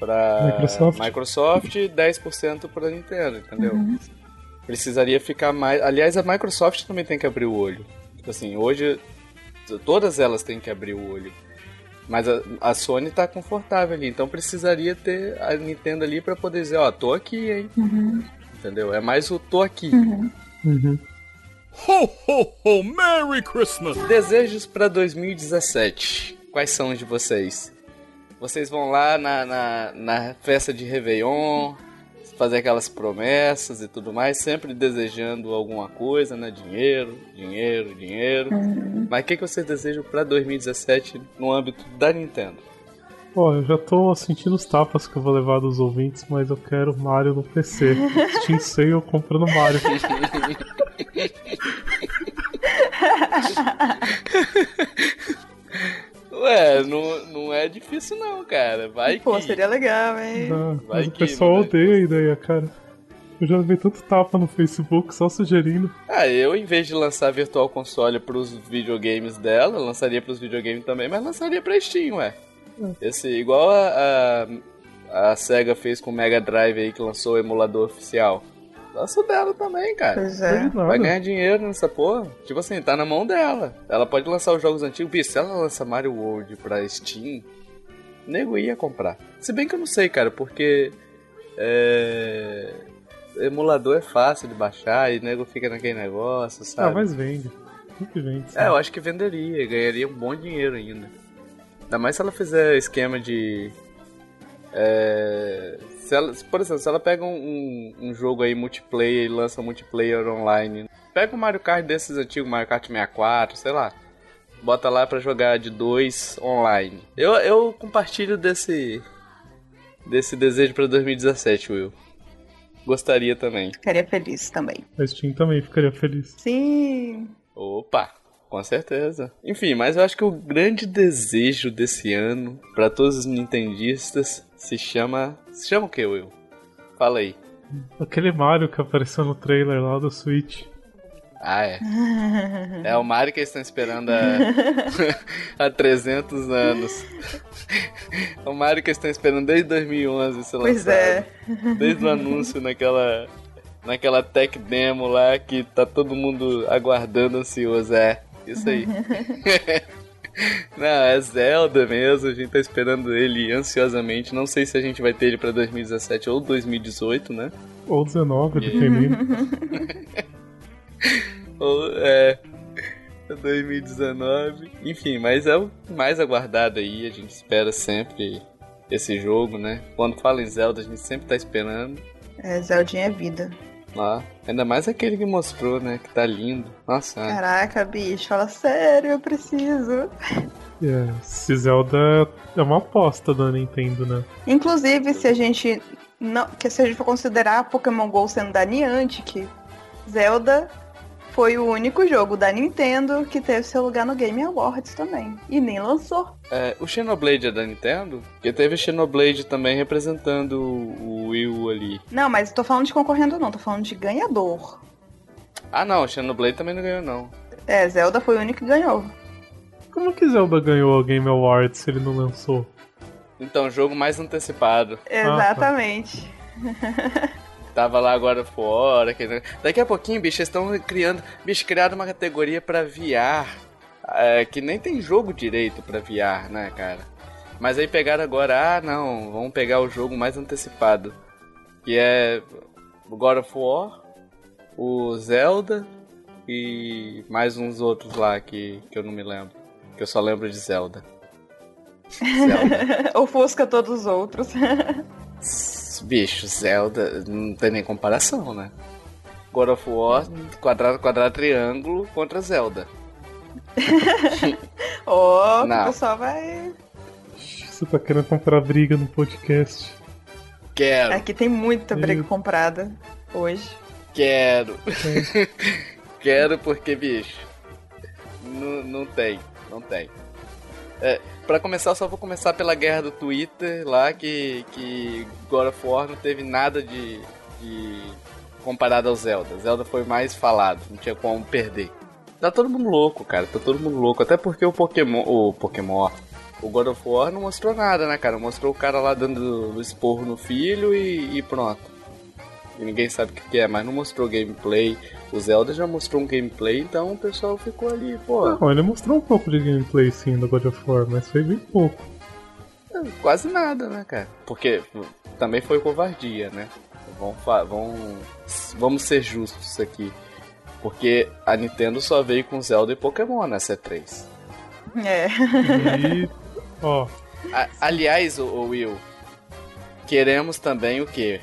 para Microsoft. Microsoft e 10% para Nintendo, entendeu? Precisaria ficar mais. Aliás, a Microsoft também tem que abrir o olho. Tipo assim, hoje todas elas têm que abrir o olho. Mas a, a Sony tá confortável ali, então precisaria ter a Nintendo ali pra poder dizer, ó, tô aqui, hein? Entendeu? É mais o tô aqui. Uhum. Ho, ho, ho! Merry Christmas! Desejos pra 2017. Quais são os de vocês? Vocês vão lá na, na, na festa de Réveillon, fazer aquelas promessas e tudo mais, sempre desejando alguma coisa, né? Dinheiro, dinheiro, dinheiro. Mas o que, que vocês desejam pra 2017 no âmbito da Nintendo? Ó, eu já tô sentindo os tapas que eu vou levar dos ouvintes, mas eu quero Mario no PC. Steam Sale comprando Mario. Ué, não, não é difícil não, cara. Vai Pô, que... seria legal, hein? Vai mas o que, pessoal né? odeia a ideia, cara. Eu já vi tanto tapa no Facebook só sugerindo. Ah, eu em vez de lançar Virtual Console pros videogames dela, lançaria pros videogames também, mas lançaria pra Steam, ué. Esse, igual a, a, a SEGA fez com o Mega Drive aí, que lançou o emulador oficial. Lança o dela também, cara. Pois é. Vai ganhar dinheiro nessa porra. Tipo assim, tá na mão dela. Ela pode lançar os jogos antigos. Bicho, se ela lança Mario World pra Steam, nego ia comprar. Se bem que eu não sei, cara, porque. É. Emulador é fácil de baixar e nego fica naquele negócio, Ah, sabe? mas vende. Sempre vende. É, eu acho que venderia, ganharia um bom dinheiro ainda. Ainda mais se ela fizer esquema de. É, se ela, por exemplo, se ela pega um, um- um jogo aí multiplayer e lança multiplayer online. Pega um Mario Kart desses antigos, Mario Kart 64, sei lá. Bota lá pra jogar de dois online. Eu, eu compartilho desse. desse desejo pra 2017, Will. Gostaria também. Ficaria feliz também. A Steam também ficaria feliz. Sim. Opa, com certeza. Enfim, mas eu acho que o grande desejo desse ano pra todos os nintendistas se chama, se chama o que, Will? Fala aí. Aquele Mario que apareceu no trailer lá do Switch. Ah, é. É o Mario que eles estão esperando há, há 300 anos. O Mario que eles estão esperando desde 2011 ser Pois lançado. é. Desde o anúncio naquela naquela tech demo lá que tá todo mundo aguardando ansioso. É, isso aí. Não, é Zelda mesmo, a gente tá esperando ele ansiosamente. Não sei se a gente vai ter ele pra 2017 ou 2018, né? Ou 19, dependendo. Ou, é. 2019. Enfim, mas é o mais aguardado aí. A gente espera sempre esse jogo, né? Quando fala em Zelda, a gente sempre tá esperando. É, Zeldinha é vida. Lá. Ainda mais aquele que mostrou, né? Que tá lindo. Nossa. Caraca, bicho, fala sério, eu preciso. É, esse Zelda é uma aposta da Nintendo, né? Inclusive, se a gente não, que se a gente for considerar Pokémon GO sendo da Niantic, Zelda foi o único jogo da Nintendo que teve seu lugar no Game Awards também. E nem lançou. É, o Xenoblade é da Nintendo? Porque teve Xenoblade também representando o o Wii U ali. Não, mas tô falando de concorrendo não, tô falando de ganhador. Ah não, o Xenoblade também não ganhou não. É, Zelda foi o único que ganhou. Como que Zelda ganhou a Game Awards se ele não lançou? Então, jogo mais antecipado. Exatamente. Tava lá agora fora. Que... Daqui a pouquinho, bicho, eles estão criando. Bicho, criaram uma categoria pra VR. é, que nem tem jogo direito pra VR, né, cara? Mas aí pegaram agora, ah não, vamos pegar o jogo mais antecipado. Que é God of War, o Zelda e mais uns outros lá que, que eu não me lembro. Que eu só lembro de Zelda. Zelda. Ofusca todos os outros. Bicho, Zelda não tem nem comparação, né? God of War, quadrado, quadrado, triângulo contra Zelda. Ô, Não. o pessoal vai. Você tá querendo comprar briga no podcast. Quero, Aqui tem muita briga comprada hoje. quero. quero porque, bicho, não, não tem, não tem. É, pra começar, só vou começar pela guerra do Twitter lá, que, que God of War não teve nada de, de comparado ao Zelda. Zelda foi mais falado, não tinha como perder. Tá todo mundo louco, cara, tá todo mundo louco. Até porque o Pokémon, o Pokémon, o God of War não mostrou nada, né, cara? Mostrou o cara lá dando esporro no filho e, e pronto. E ninguém sabe o que, que é, mas não mostrou gameplay. O Zelda já mostrou um gameplay, então o pessoal ficou ali, pô, Não, ele mostrou um pouco de gameplay sim do God of War, mas foi bem pouco. quase nada, né, cara? Porque também foi covardia, né? Vamos, vamos, vamos ser justos aqui. Porque a Nintendo só veio com Zelda e Pokémon na C3. É. E, ó, A- aliás, o, Will, queremos também o que?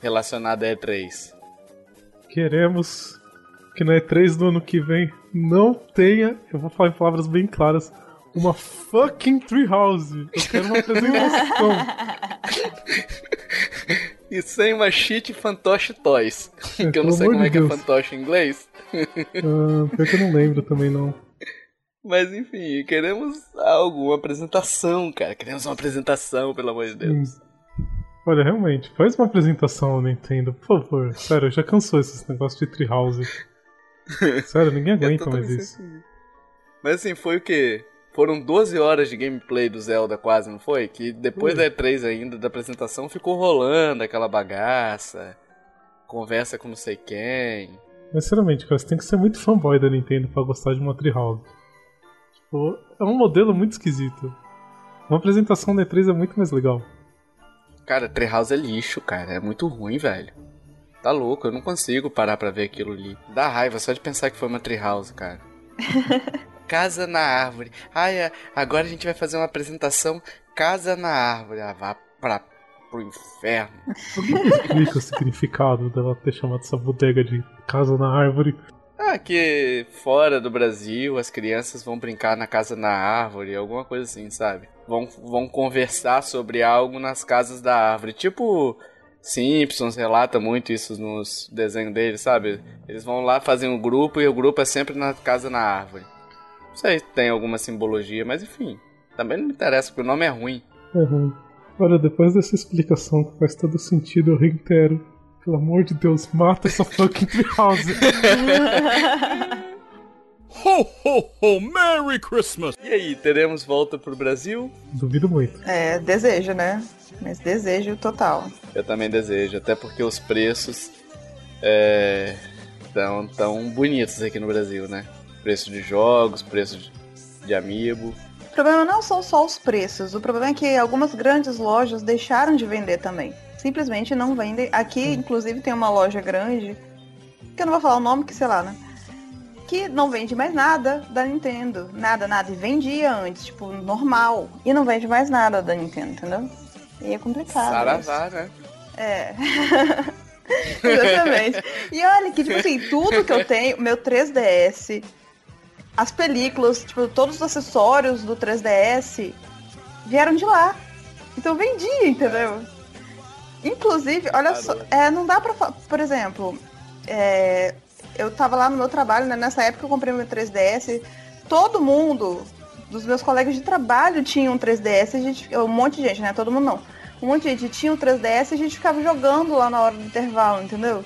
Relacionado a E3. queremos que na E3 do ano que vem não tenha, eu vou falar em palavras bem claras, uma fucking Treehouse. Eu quero uma apresentação. E sem uma cheat Fantoche Toys. que eu não sei como é de que é fantoche em inglês. Ah, pior que eu não lembro também não. Mas enfim, queremos algo, uma apresentação, cara. Queremos uma apresentação, pelo amor de Deus. Olha, realmente, faz uma apresentação, Nintendo, por favor. Sério, já cansou esses negócios de Treehouse. Sério, ninguém aguenta mais isso. Mas assim, foi o quê? Foram 12 horas de gameplay do Zelda, quase, não foi? Que depois Foi. da E3 ainda, da apresentação, ficou rolando aquela bagaça. Conversa com não sei quem. Mas sinceramente, cara, você tem que ser muito fanboy da Nintendo pra gostar de uma Treehouse. Tipo, é um modelo muito esquisito. Uma apresentação da E3 é muito mais legal. Cara, Treehouse é lixo, cara. É muito ruim, velho. Tá louco, eu não consigo parar pra ver aquilo ali. Dá raiva só de pensar que foi uma Treehouse, cara. Casa na árvore. Ai, é, agora a gente vai fazer uma apresentação Casa na árvore. Ah, vá pra, pro inferno. Explica o significado dela ter chamado essa bodega de casa na árvore. Ah, que fora do Brasil as crianças vão brincar na casa na árvore, alguma coisa assim, sabe? Vão, vão conversar sobre algo nas casas da árvore. Tipo, Simpsons relata muito isso nos desenhos deles, sabe? Eles vão lá fazer um grupo e o grupo é sempre na casa na árvore. Não sei se tem alguma simbologia, mas enfim. Também não me interessa, porque o nome é ruim. Uhum. Olha, depois dessa explicação que faz todo sentido, eu reitero. Pelo amor de Deus, mata essa fucking Treehouse. Ho, ho, ho! Merry Christmas! E aí, teremos volta pro Brasil? Duvido muito. É, desejo, né? Mas desejo total. Eu também desejo, até porque os preços é, tão, tão bonitos aqui no Brasil, né? Preço de jogos, preço de, de amiibo. O problema não são só os preços, o problema é que algumas grandes lojas deixaram de vender também. Simplesmente não vendem. Aqui, inclusive, tem uma loja grande, que eu não vou falar o nome, que sei lá, né? Que não vende mais nada da Nintendo. Nada, nada. E vendia antes, tipo, normal. E não vende mais nada da Nintendo, entendeu? E é complicado. Saravá, né? É. Exatamente. E olha que, tipo assim, tudo que eu tenho, meu 3DS, as películas, tipo, todos os acessórios do 3DS vieram de lá. Então vendia, entendeu? Inclusive, olha só, é, não dá pra. Por exemplo, é, eu tava lá no meu trabalho, né? Nessa época eu comprei meu 3DS. Todo mundo dos meus colegas de trabalho tinha um 3DS, a gente, um monte de gente, né? Todo mundo não. Um monte de gente tinha um 3DS e a gente ficava jogando lá na hora do intervalo, entendeu?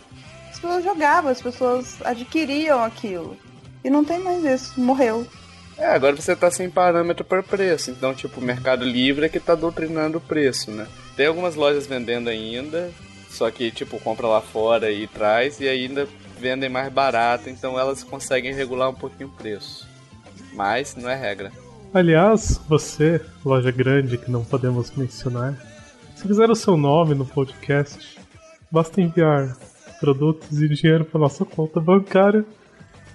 As pessoas jogavam, as pessoas adquiriam aquilo. E não tem mais isso, morreu. É, agora você tá sem parâmetro para preço. Então, tipo, o Mercado Livre é que tá doutrinando o preço, né? Tem algumas lojas vendendo ainda, só que, tipo, compra lá fora e traz, e ainda vendem mais barato, então elas conseguem regular um pouquinho o preço. Mas não é regra. Aliás, você, loja grande que não podemos mencionar, se quiser o seu nome no podcast, basta enviar produtos e dinheiro para nossa conta bancária.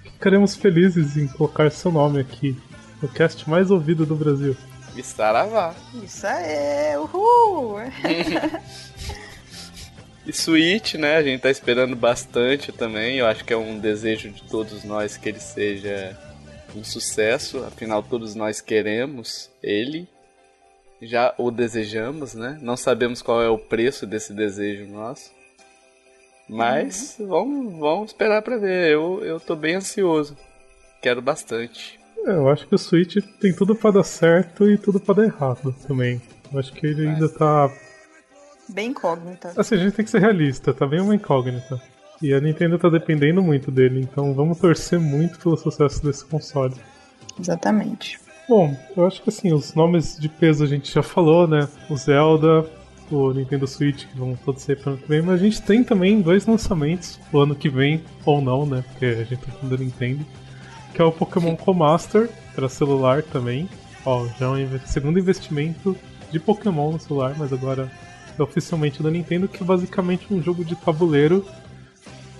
Ficaremos felizes em colocar seu nome aqui no cast mais ouvido do Brasil. E saravá. Isso aí, uhul! E Switch, né? A gente tá esperando bastante também. Eu acho que é um desejo de todos nós que ele seja um sucesso. Afinal, todos nós queremos ele. Já o desejamos, né? Não sabemos qual é o preço desse desejo nosso. Mas vamos, vamos esperar pra ver. Eu, eu tô bem ansioso. Quero bastante. É, eu acho que o Switch tem tudo pra dar certo e tudo pra dar errado também. Eu acho que ele ainda tá. Bem incógnita. Assim, a gente tem que ser realista, tá bem uma incógnita. E a Nintendo tá dependendo muito dele, então vamos torcer muito pelo sucesso desse console. Exatamente. Bom, eu acho que assim, os nomes de peso a gente já falou, né? O Zelda, o Nintendo Switch, que vão todos ser para ano que vem, mas a gente tem também dois lançamentos o ano que vem, ou não, né? Porque a gente tá falando da Nintendo. Que é o Pokémon Co-Master para celular também. Ó, já é um segundo investimento de Pokémon no celular, mas agora oficialmente da Nintendo, que é basicamente um jogo de tabuleiro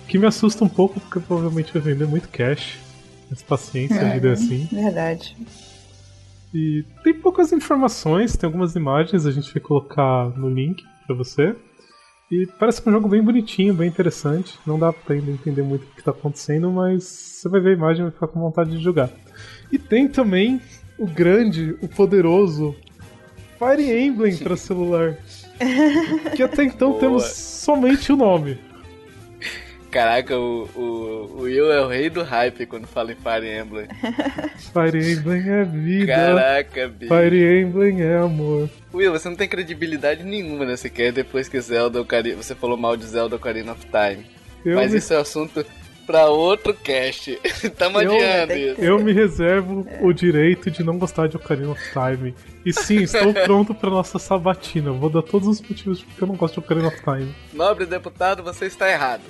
que me assusta um pouco, porque provavelmente vai vender muito cash. Mas paciência, a vida é assim. Verdade. E tem poucas informações, tem algumas imagens, a gente vai colocar no link pra você. E parece que é um jogo bem bonitinho, bem interessante. Não dá pra ainda entender muito o que tá acontecendo, mas você vai ver a imagem e vai ficar com vontade de jogar. E tem também o grande, o poderoso Fire Emblem pra celular. que até então Boa. temos somente o nome. Caraca, o, o, o Will é o rei do hype quando fala em Fire Emblem. Fire Emblem é vida. Caraca, bicho. Fire Emblem é amor. Will, você não tem credibilidade nenhuma nesse cast depois que Zelda Ocarina... Você falou mal de Zelda Ocarina of Time. Eu Mas me- isso é assunto pra outro cast. Tamo Eu- adiando que isso. Eu me reservo o direito de não gostar de Ocarina of Time. E sim, estou pronto para nossa sabatina. Eu Vou dar todos os motivos porque eu não gosto de Ocarina of Time. Nobre deputado, você está errado.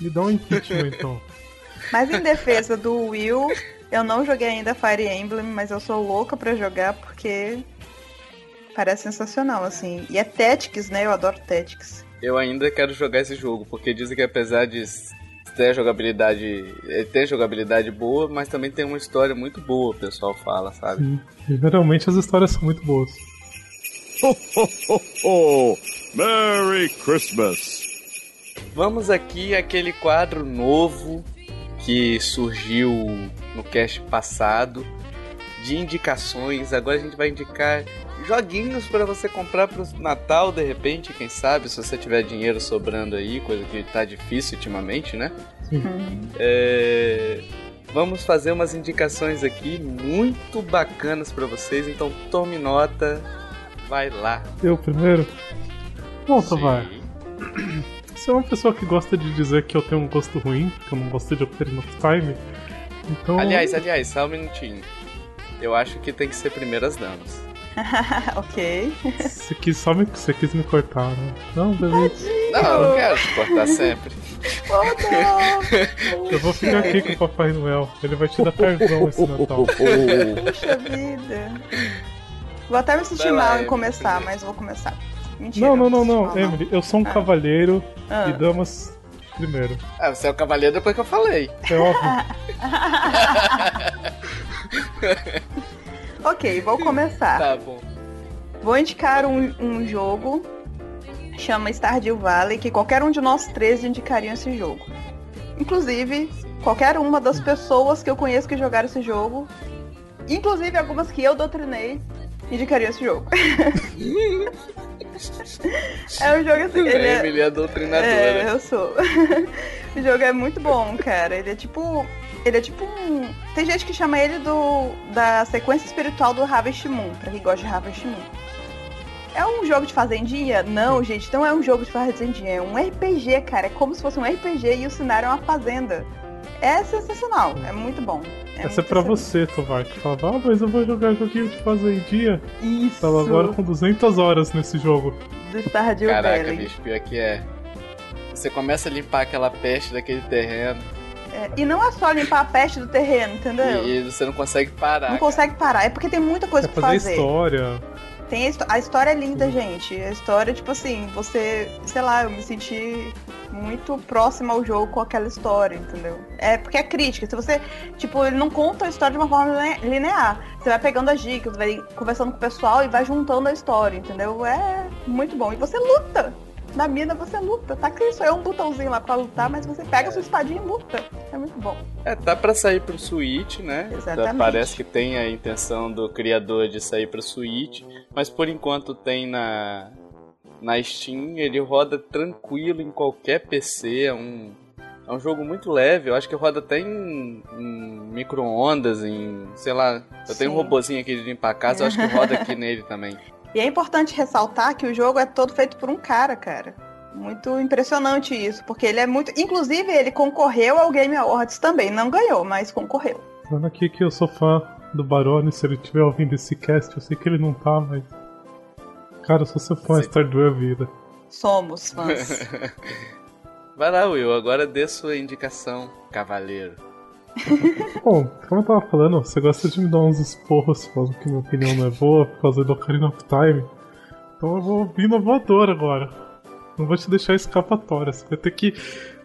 Me dá um impeachment então. Mas em defesa do Will, eu não joguei ainda Fire Emblem, mas eu sou louca pra jogar porque parece sensacional, assim. E é Tactics, né? Eu adoro Tactics. Eu ainda quero jogar esse jogo, porque dizem que apesar de ter jogabilidade. Ele tem jogabilidade boa, mas também tem uma história muito boa, o pessoal fala, sabe? Sim. E, geralmente as histórias são muito boas. Ho, ho, ho, ho! Merry Christmas! Vamos aqui àquele quadro novo que surgiu no cast passado de indicações. Agora a gente vai indicar joguinhos para você comprar pro Natal, de repente, quem sabe, se você tiver dinheiro sobrando aí, coisa que tá difícil ultimamente, né? É, Vamos fazer umas indicações aqui muito bacanas para vocês, então tome nota, vai lá. Eu primeiro? Bom, Tovar, você é uma pessoa que gosta de dizer que eu tenho um gosto ruim, que eu não gosto de Ocarina of Time. Então. Aliás, aliás, só um minutinho. Eu acho que tem que ser primeiras damas. ok. Você quis, só me, você quis me cortar, né? Não, beleza. Não, eu não quero te cortar sempre. Oh, não! Eu vou ficar aqui com o Papai Noel. Ele vai te dar carvão esse Natal. Puxa vida. Vou até me sentir Vai lá, mal em Emily, começar, mas vou começar. Mentira. Não, não, não, não, mal, Emily, eu sou um Ah. cavalheiro Ah. e damas primeiro. Ah, você é o cavaleiro depois que eu falei. É óbvio. Ok, vou começar. Tá bom. Vou indicar um, um jogo, chama Stardew Valley, que qualquer um de nós três indicaria esse jogo. Inclusive, qualquer uma das pessoas que eu conheço que jogaram esse jogo, inclusive algumas que eu doutrinei, indicaria esse jogo. é um jogo assim, ele é, Emily é doutrinadora. é, eu sou. o jogo é muito bom, cara. Ele é tipo. Ele é tipo um. Tem gente que chama ele do. da sequência espiritual do Harvest Moon, pra quem gosta de Harvest Moon. É um jogo de fazendinha? Não, gente, não é um jogo de fazendinha, é um RPG, cara. É como se fosse um RPG e o cenário é uma fazenda. É sensacional, é muito bom. Essa é pra você, Tovar, que falava, ah, mas eu vou jogar joguinho de fazendinha. Isso. Tava agora com 200 horas nesse jogo. Do Stardew Caraca, Valley. bicho, pior que é. Você começa a limpar aquela peste daquele terreno É, e não é só limpar a peste do terreno, entendeu? e, você não consegue parar. Não cara. consegue parar, é porque tem muita coisa É pra fazer fazer. história. Tem a, a história é linda, gente. A história, tipo assim, você, sei lá, eu me senti muito próxima ao jogo com aquela história, entendeu? É porque é crítica. Se você, tipo, ele não conta a história de uma forma line- linear. Você vai pegando as dicas, vai conversando com o pessoal e vai juntando a história, entendeu? É muito bom. E você luta. Na mina você luta, tá? Que isso é um botãozinho lá pra lutar, mas você pega a sua espadinha e luta. É muito bom. É, tá pra sair pro Switch, né? Exatamente. Parece que tem a intenção do criador de sair pro Switch, mas por enquanto tem na na Steam, ele roda tranquilo em qualquer PC, é um é um jogo muito leve, eu acho que roda até em, em micro-ondas, em. sei lá. Eu tenho um Sim. robozinho aqui de limpar a casa, eu acho que roda aqui nele também. E é importante ressaltar que o jogo é todo feito por um cara, cara. Muito impressionante isso, porque ele é muito. Inclusive, ele concorreu ao Game Awards também. Não ganhou, mas concorreu. Falando aqui que eu sou fã do Barone, se ele estiver ouvindo esse cast, eu sei que ele não tá, mas. Cara, eu sou seu fã, Sim. Stardew é vida. Somos fãs. Vai lá, Will, agora dê sua indicação, cavaleiro. Bom, como eu tava falando, você gosta de me dar uns esporros falando que minha opinião não é boa por causa do Ocarina of Time. Então eu vou vir na voadora agora. Não vou te deixar escapatória. Você vai ter que.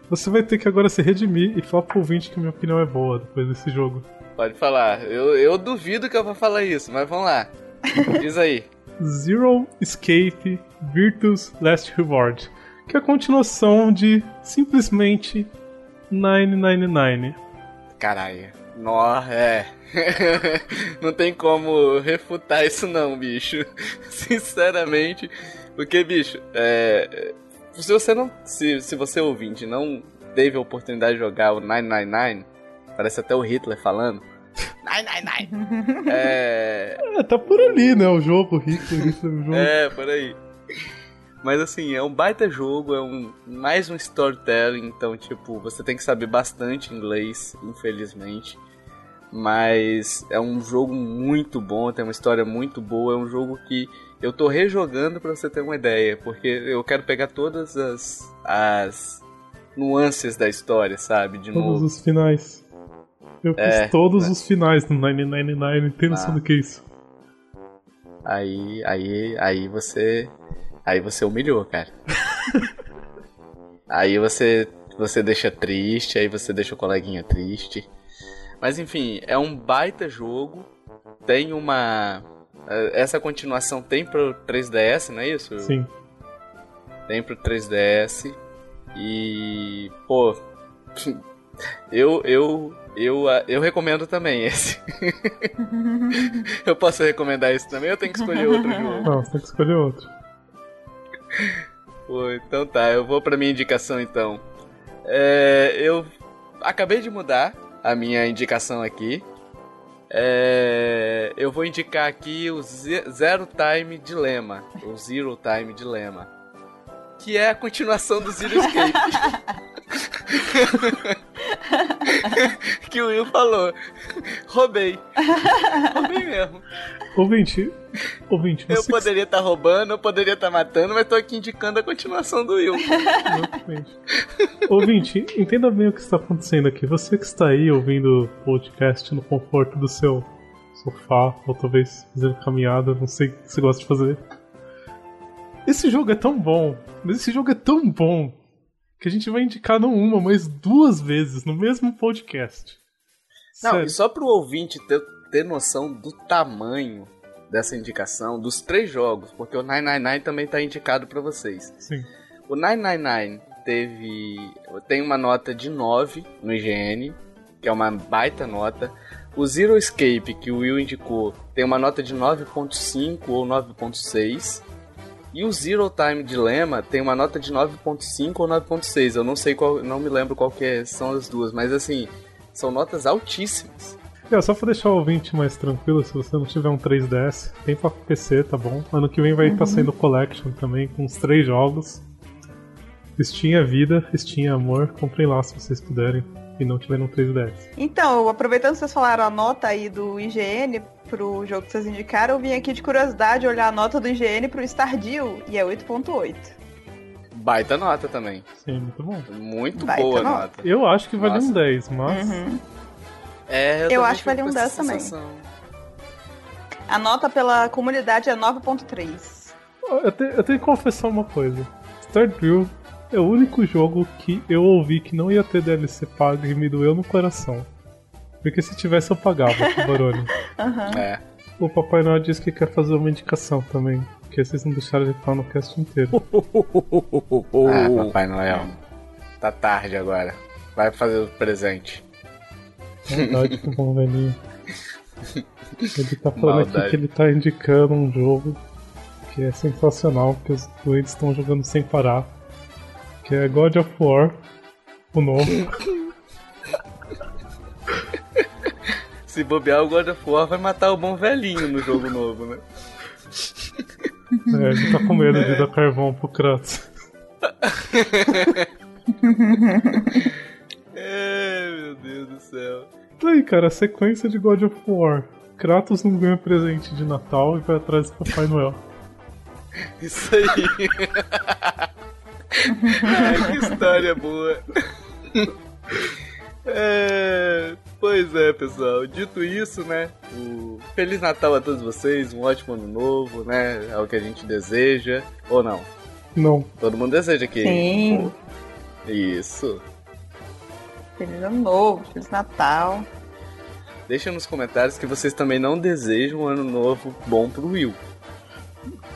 Você vai ter que agora se redimir e falar pro ouvinte que minha opinião é boa depois desse jogo. Pode falar. Eu, eu duvido que eu vou falar isso, mas vamos lá. Diz aí. Zero Escape Virtus Last Reward. Que é a continuação de simplesmente 999. Caralho. Nó, é. não tem como refutar isso não, bicho. Sinceramente. Porque, bicho, é. Se você não. Se, se você ouvinte não teve a oportunidade de jogar o 999, parece até o Hitler falando. 999! é. É, tá por ali, né? O jogo, o Hitler, isso é o jogo. É, por aí. Mas assim, é um baita jogo, é um mais um storytelling, então tipo, você tem que saber bastante inglês, infelizmente. Mas é um jogo muito bom, tem uma história muito boa, é um jogo que eu tô rejogando pra você ter uma ideia, porque eu quero pegar todas as as nuances da história, sabe, de Todos novo. os finais. Eu fiz É, todos né? os finais do 999, tem noção Ah. do que é isso? Aí, aí, aí você, aí você humilhou, cara. aí você, você deixa triste, aí você deixa o coleguinha triste. Mas enfim, é um baita jogo. Tem uma, essa continuação tem pro 3DS, não é isso? Sim. Tem pro 3DS e pô, eu eu eu eu recomendo também esse. eu posso recomendar esse também, ou eu tenho que escolher outro jogo. Não, você tem que escolher outro. Pô, então tá, eu vou pra minha indicação então. É, eu acabei de mudar a minha indicação aqui. É, eu vou indicar aqui o Ze- Zero Time Dilemma, o Zero Time Dilemma, que é a continuação do Zero Escape. que o Will falou. Roubei. Roubei mesmo. Ouvinte, ouvinte, Eu que poderia estar roubando, eu poderia estar matando, mas tô aqui indicando a continuação do Will. Exatamente. Ouvinte, entenda bem o que está acontecendo aqui. Você que está aí ouvindo o podcast no conforto do seu sofá, ou talvez fazendo caminhada, não sei o que você gosta de fazer. Esse jogo é tão bom, mas esse jogo é tão bom que a gente vai indicar não uma, mas duas vezes no mesmo podcast. Não, Sério. e só pro ouvinte ter, ter noção do tamanho dessa indicação, dos três jogos, porque o 999 também tá indicado pra vocês. Sim. O 999 teve. tem uma nota de 9 no IGN, que é uma baita nota. O Zero Escape, que o Will indicou, tem uma nota de 9.5 ou 9.6. E o Zero Time Dilemma tem uma nota de 9.5 ou 9.6. Eu não sei qual, não me lembro qual que é- são as duas, mas assim, são notas altíssimas. É, só pra deixar o ouvinte mais tranquilo, se você não tiver um 3DS, tem pra PC, tá bom? Ano que vem vai estar saindo Collection também, com os três jogos. Steam é vida, Steam é amor, comprem lá se vocês puderem e não tiverem um 3DS. Então, aproveitando que vocês falaram a nota aí do IGN pro jogo que vocês indicaram, eu vim aqui de curiosidade olhar a nota do IGN pro Stardew e é 8.8. Baita nota também. Sim, muito bom. Muito Baita boa nota. nota. Eu acho que vale um Nossa. 10, mas. Uhum. É, Eu também acho que vale um com essa 10 também. A nota pela comunidade é 9.3. Eu, te- eu tenho que confessar uma coisa: Stardew é o único jogo que eu ouvi que não ia ter DLC pago e me doeu no coração. Porque se tivesse eu pagava, Barone. Aham. É. O Papai Noel disse que quer fazer uma indicação também. Porque vocês não deixaram de falar no cast inteiro. Ah, Papai Noel. Tá tarde agora. Vai fazer o presente. Verdade com o bom velhinho. Ele tá falando aqui Maldade. que ele tá indicando um jogo que é sensacional, que os doentes estão jogando sem parar. Que é God of War, o novo. Se bobear, o God of War vai matar o bom velhinho no jogo novo, né? É, ele tá com medo de dar carvão pro Kratos. É, meu Deus do céu. Tá aí, cara, a sequência de God of War. Kratos não ganha presente de Natal e vai atrás do Papai Noel. Isso aí. Ai, que história boa. É, pois é, pessoal. Dito isso, né? O Feliz Natal a todos vocês, um ótimo ano novo, né? É o que a gente deseja. Ou não? Não. Todo mundo deseja que. Sim. Isso. Feliz ano novo, Feliz Natal. Deixa nos comentários que vocês também não desejam um ano novo bom pro Will.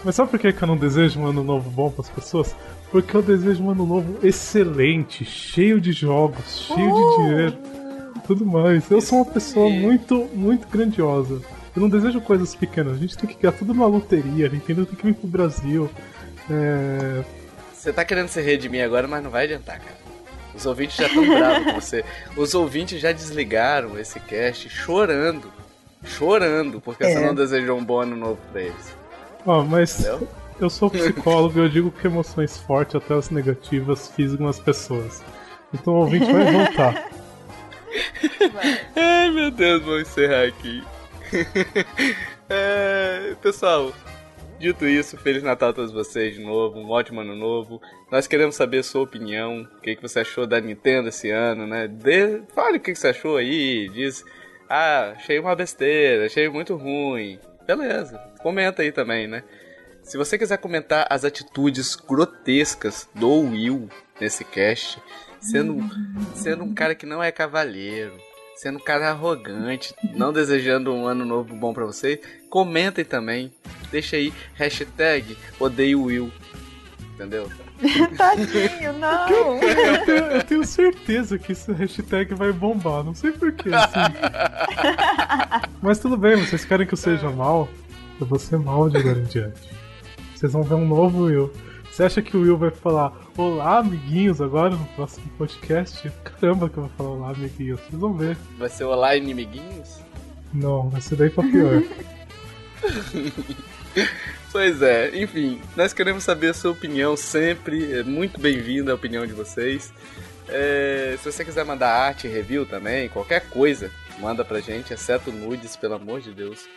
Mas sabe por que que eu não desejo um ano novo bom pras pessoas? Porque eu desejo um ano novo excelente, cheio de jogos, cheio de dinheiro, tudo mais. Eu sou uma pessoa muito, muito grandiosa. Eu não desejo coisas pequenas. A gente tem que ganhar tudo numa loteria. A Nintendo tem que vir pro Brasil. É... Você tá querendo se redimir agora, mas não vai adiantar, cara. Os ouvintes já estão bravos com você. Os ouvintes já desligaram esse cast chorando. Chorando, porque É. você não desejou um bom ano novo pra eles. Ó, mas Entendeu? eu sou psicólogo e eu digo que emoções fortes, até as negativas, fisgam as pessoas. Então o ouvinte vai voltar. Ai, meu Deus, vou encerrar aqui. É, pessoal, dito isso, Feliz Natal a todos vocês de novo, um ótimo ano novo. Nós queremos saber a sua opinião, o que, que você achou da Nintendo esse ano, né? Dê- fale o que, que você achou aí, diz, ah, achei uma besteira, achei muito ruim. Beleza, comenta aí também, né? Se você quiser comentar as atitudes grotescas do Will nesse cast, sendo, sendo um cara que não é cavalheiro, sendo um cara arrogante, não desejando um ano novo bom pra você, comentem também. Deixa aí, hashtag odeio Will. Entendeu? Tadinho, não. Eu tenho, eu tenho certeza que esse hashtag vai bombar. Não sei porquê, assim. Mas tudo bem, vocês querem que eu seja mal? Eu vou ser mal de agora em diante. Vocês vão ver um novo Will. Você acha que o Will vai falar Olá, amiguinhos, agora no próximo podcast? Caramba que eu vou falar Olá, amiguinhos. Vocês vão ver. Vai ser olá, inimiguinhos? Não, vai ser daí pra pior. Pois é, enfim, nós queremos saber a sua opinião sempre. É muito bem-vinda a opinião de vocês. É, se você quiser mandar arte, review também, qualquer coisa, manda pra gente, exceto nudes, pelo amor de Deus.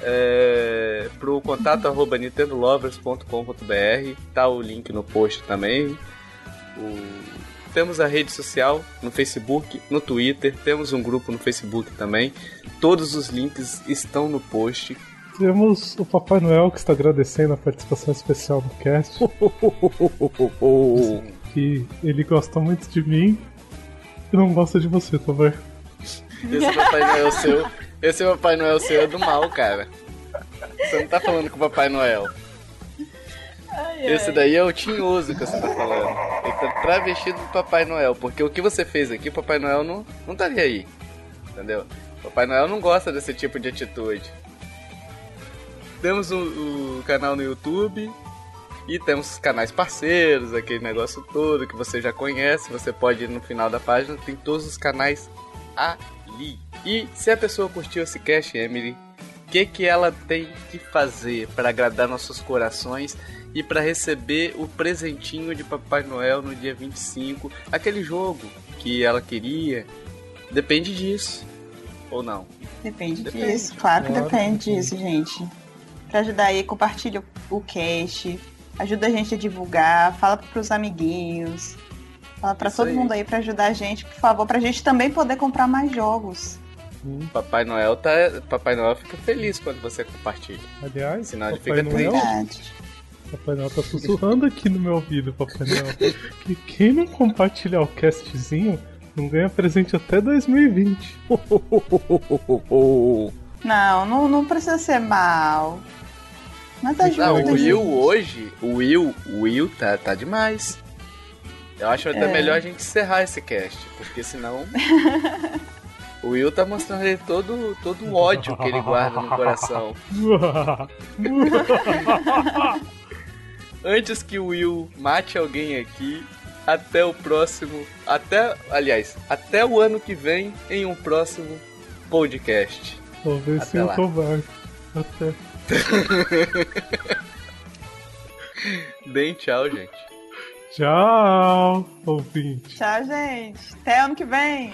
É, pro contato arroba nintendolovers.com.br, tá o link no post também. O- temos a rede social no Facebook, no Twitter, temos um grupo no Facebook também. Todos os links estão no post. Temos o Papai Noel que está agradecendo a participação especial no cast. Que ele gosta muito de mim e não gosta de você, Tovar. Esse Papai Noel seu. Esse Papai Noel seu é do mal, cara. Você não tá falando com o Papai Noel. Esse daí é o tinhoso que você tá falando. Ele tá travestido do Papai Noel. Porque o que você fez aqui, o Papai Noel não, não estaria aí. Entendeu? Papai Noel não gosta desse tipo de atitude. Temos o, o canal no YouTube. E temos os canais parceiros, aquele negócio todo que você já conhece. Você pode ir no final da página, tem todos os canais ali. E se a pessoa curtiu esse cast, Emily, o que, que ela tem que fazer para agradar nossos corações e para receber o presentinho de Papai Noel no dia 25? Aquele jogo que ela queria. Depende disso. Ou não? Depende, Depende. disso, claro que Claro. depende disso, gente. Pra ajudar aí, compartilha o cast, ajuda a gente a divulgar, fala pros amiguinhos, fala pra Isso todo aí. mundo aí pra ajudar a gente, por favor, pra gente também poder comprar mais jogos. Papai Noel tá. Papai Noel fica feliz quando você compartilha. Aliás, Senão ele Papai fica Noel, triste. Papai Noel tá sussurrando aqui no meu ouvido, Papai Noel. que quem não compartilhar o castzinho não ganha presente até 2020. Não, não, não precisa ser mal. Mas tá Não, o Will gente. hoje, o Will, o Will tá, tá demais. Eu acho até É. melhor a gente encerrar esse cast, porque senão. o Will tá mostrando ele todo, todo o ódio que ele guarda no coração. Antes que o Will mate alguém aqui, até o próximo. Até. Aliás, até o ano que vem em um próximo podcast. Vou ver se Até eu lá. covarde. Até. Deem tchau, gente. Tchau, ouvinte. Tchau, gente. Até ano que vem.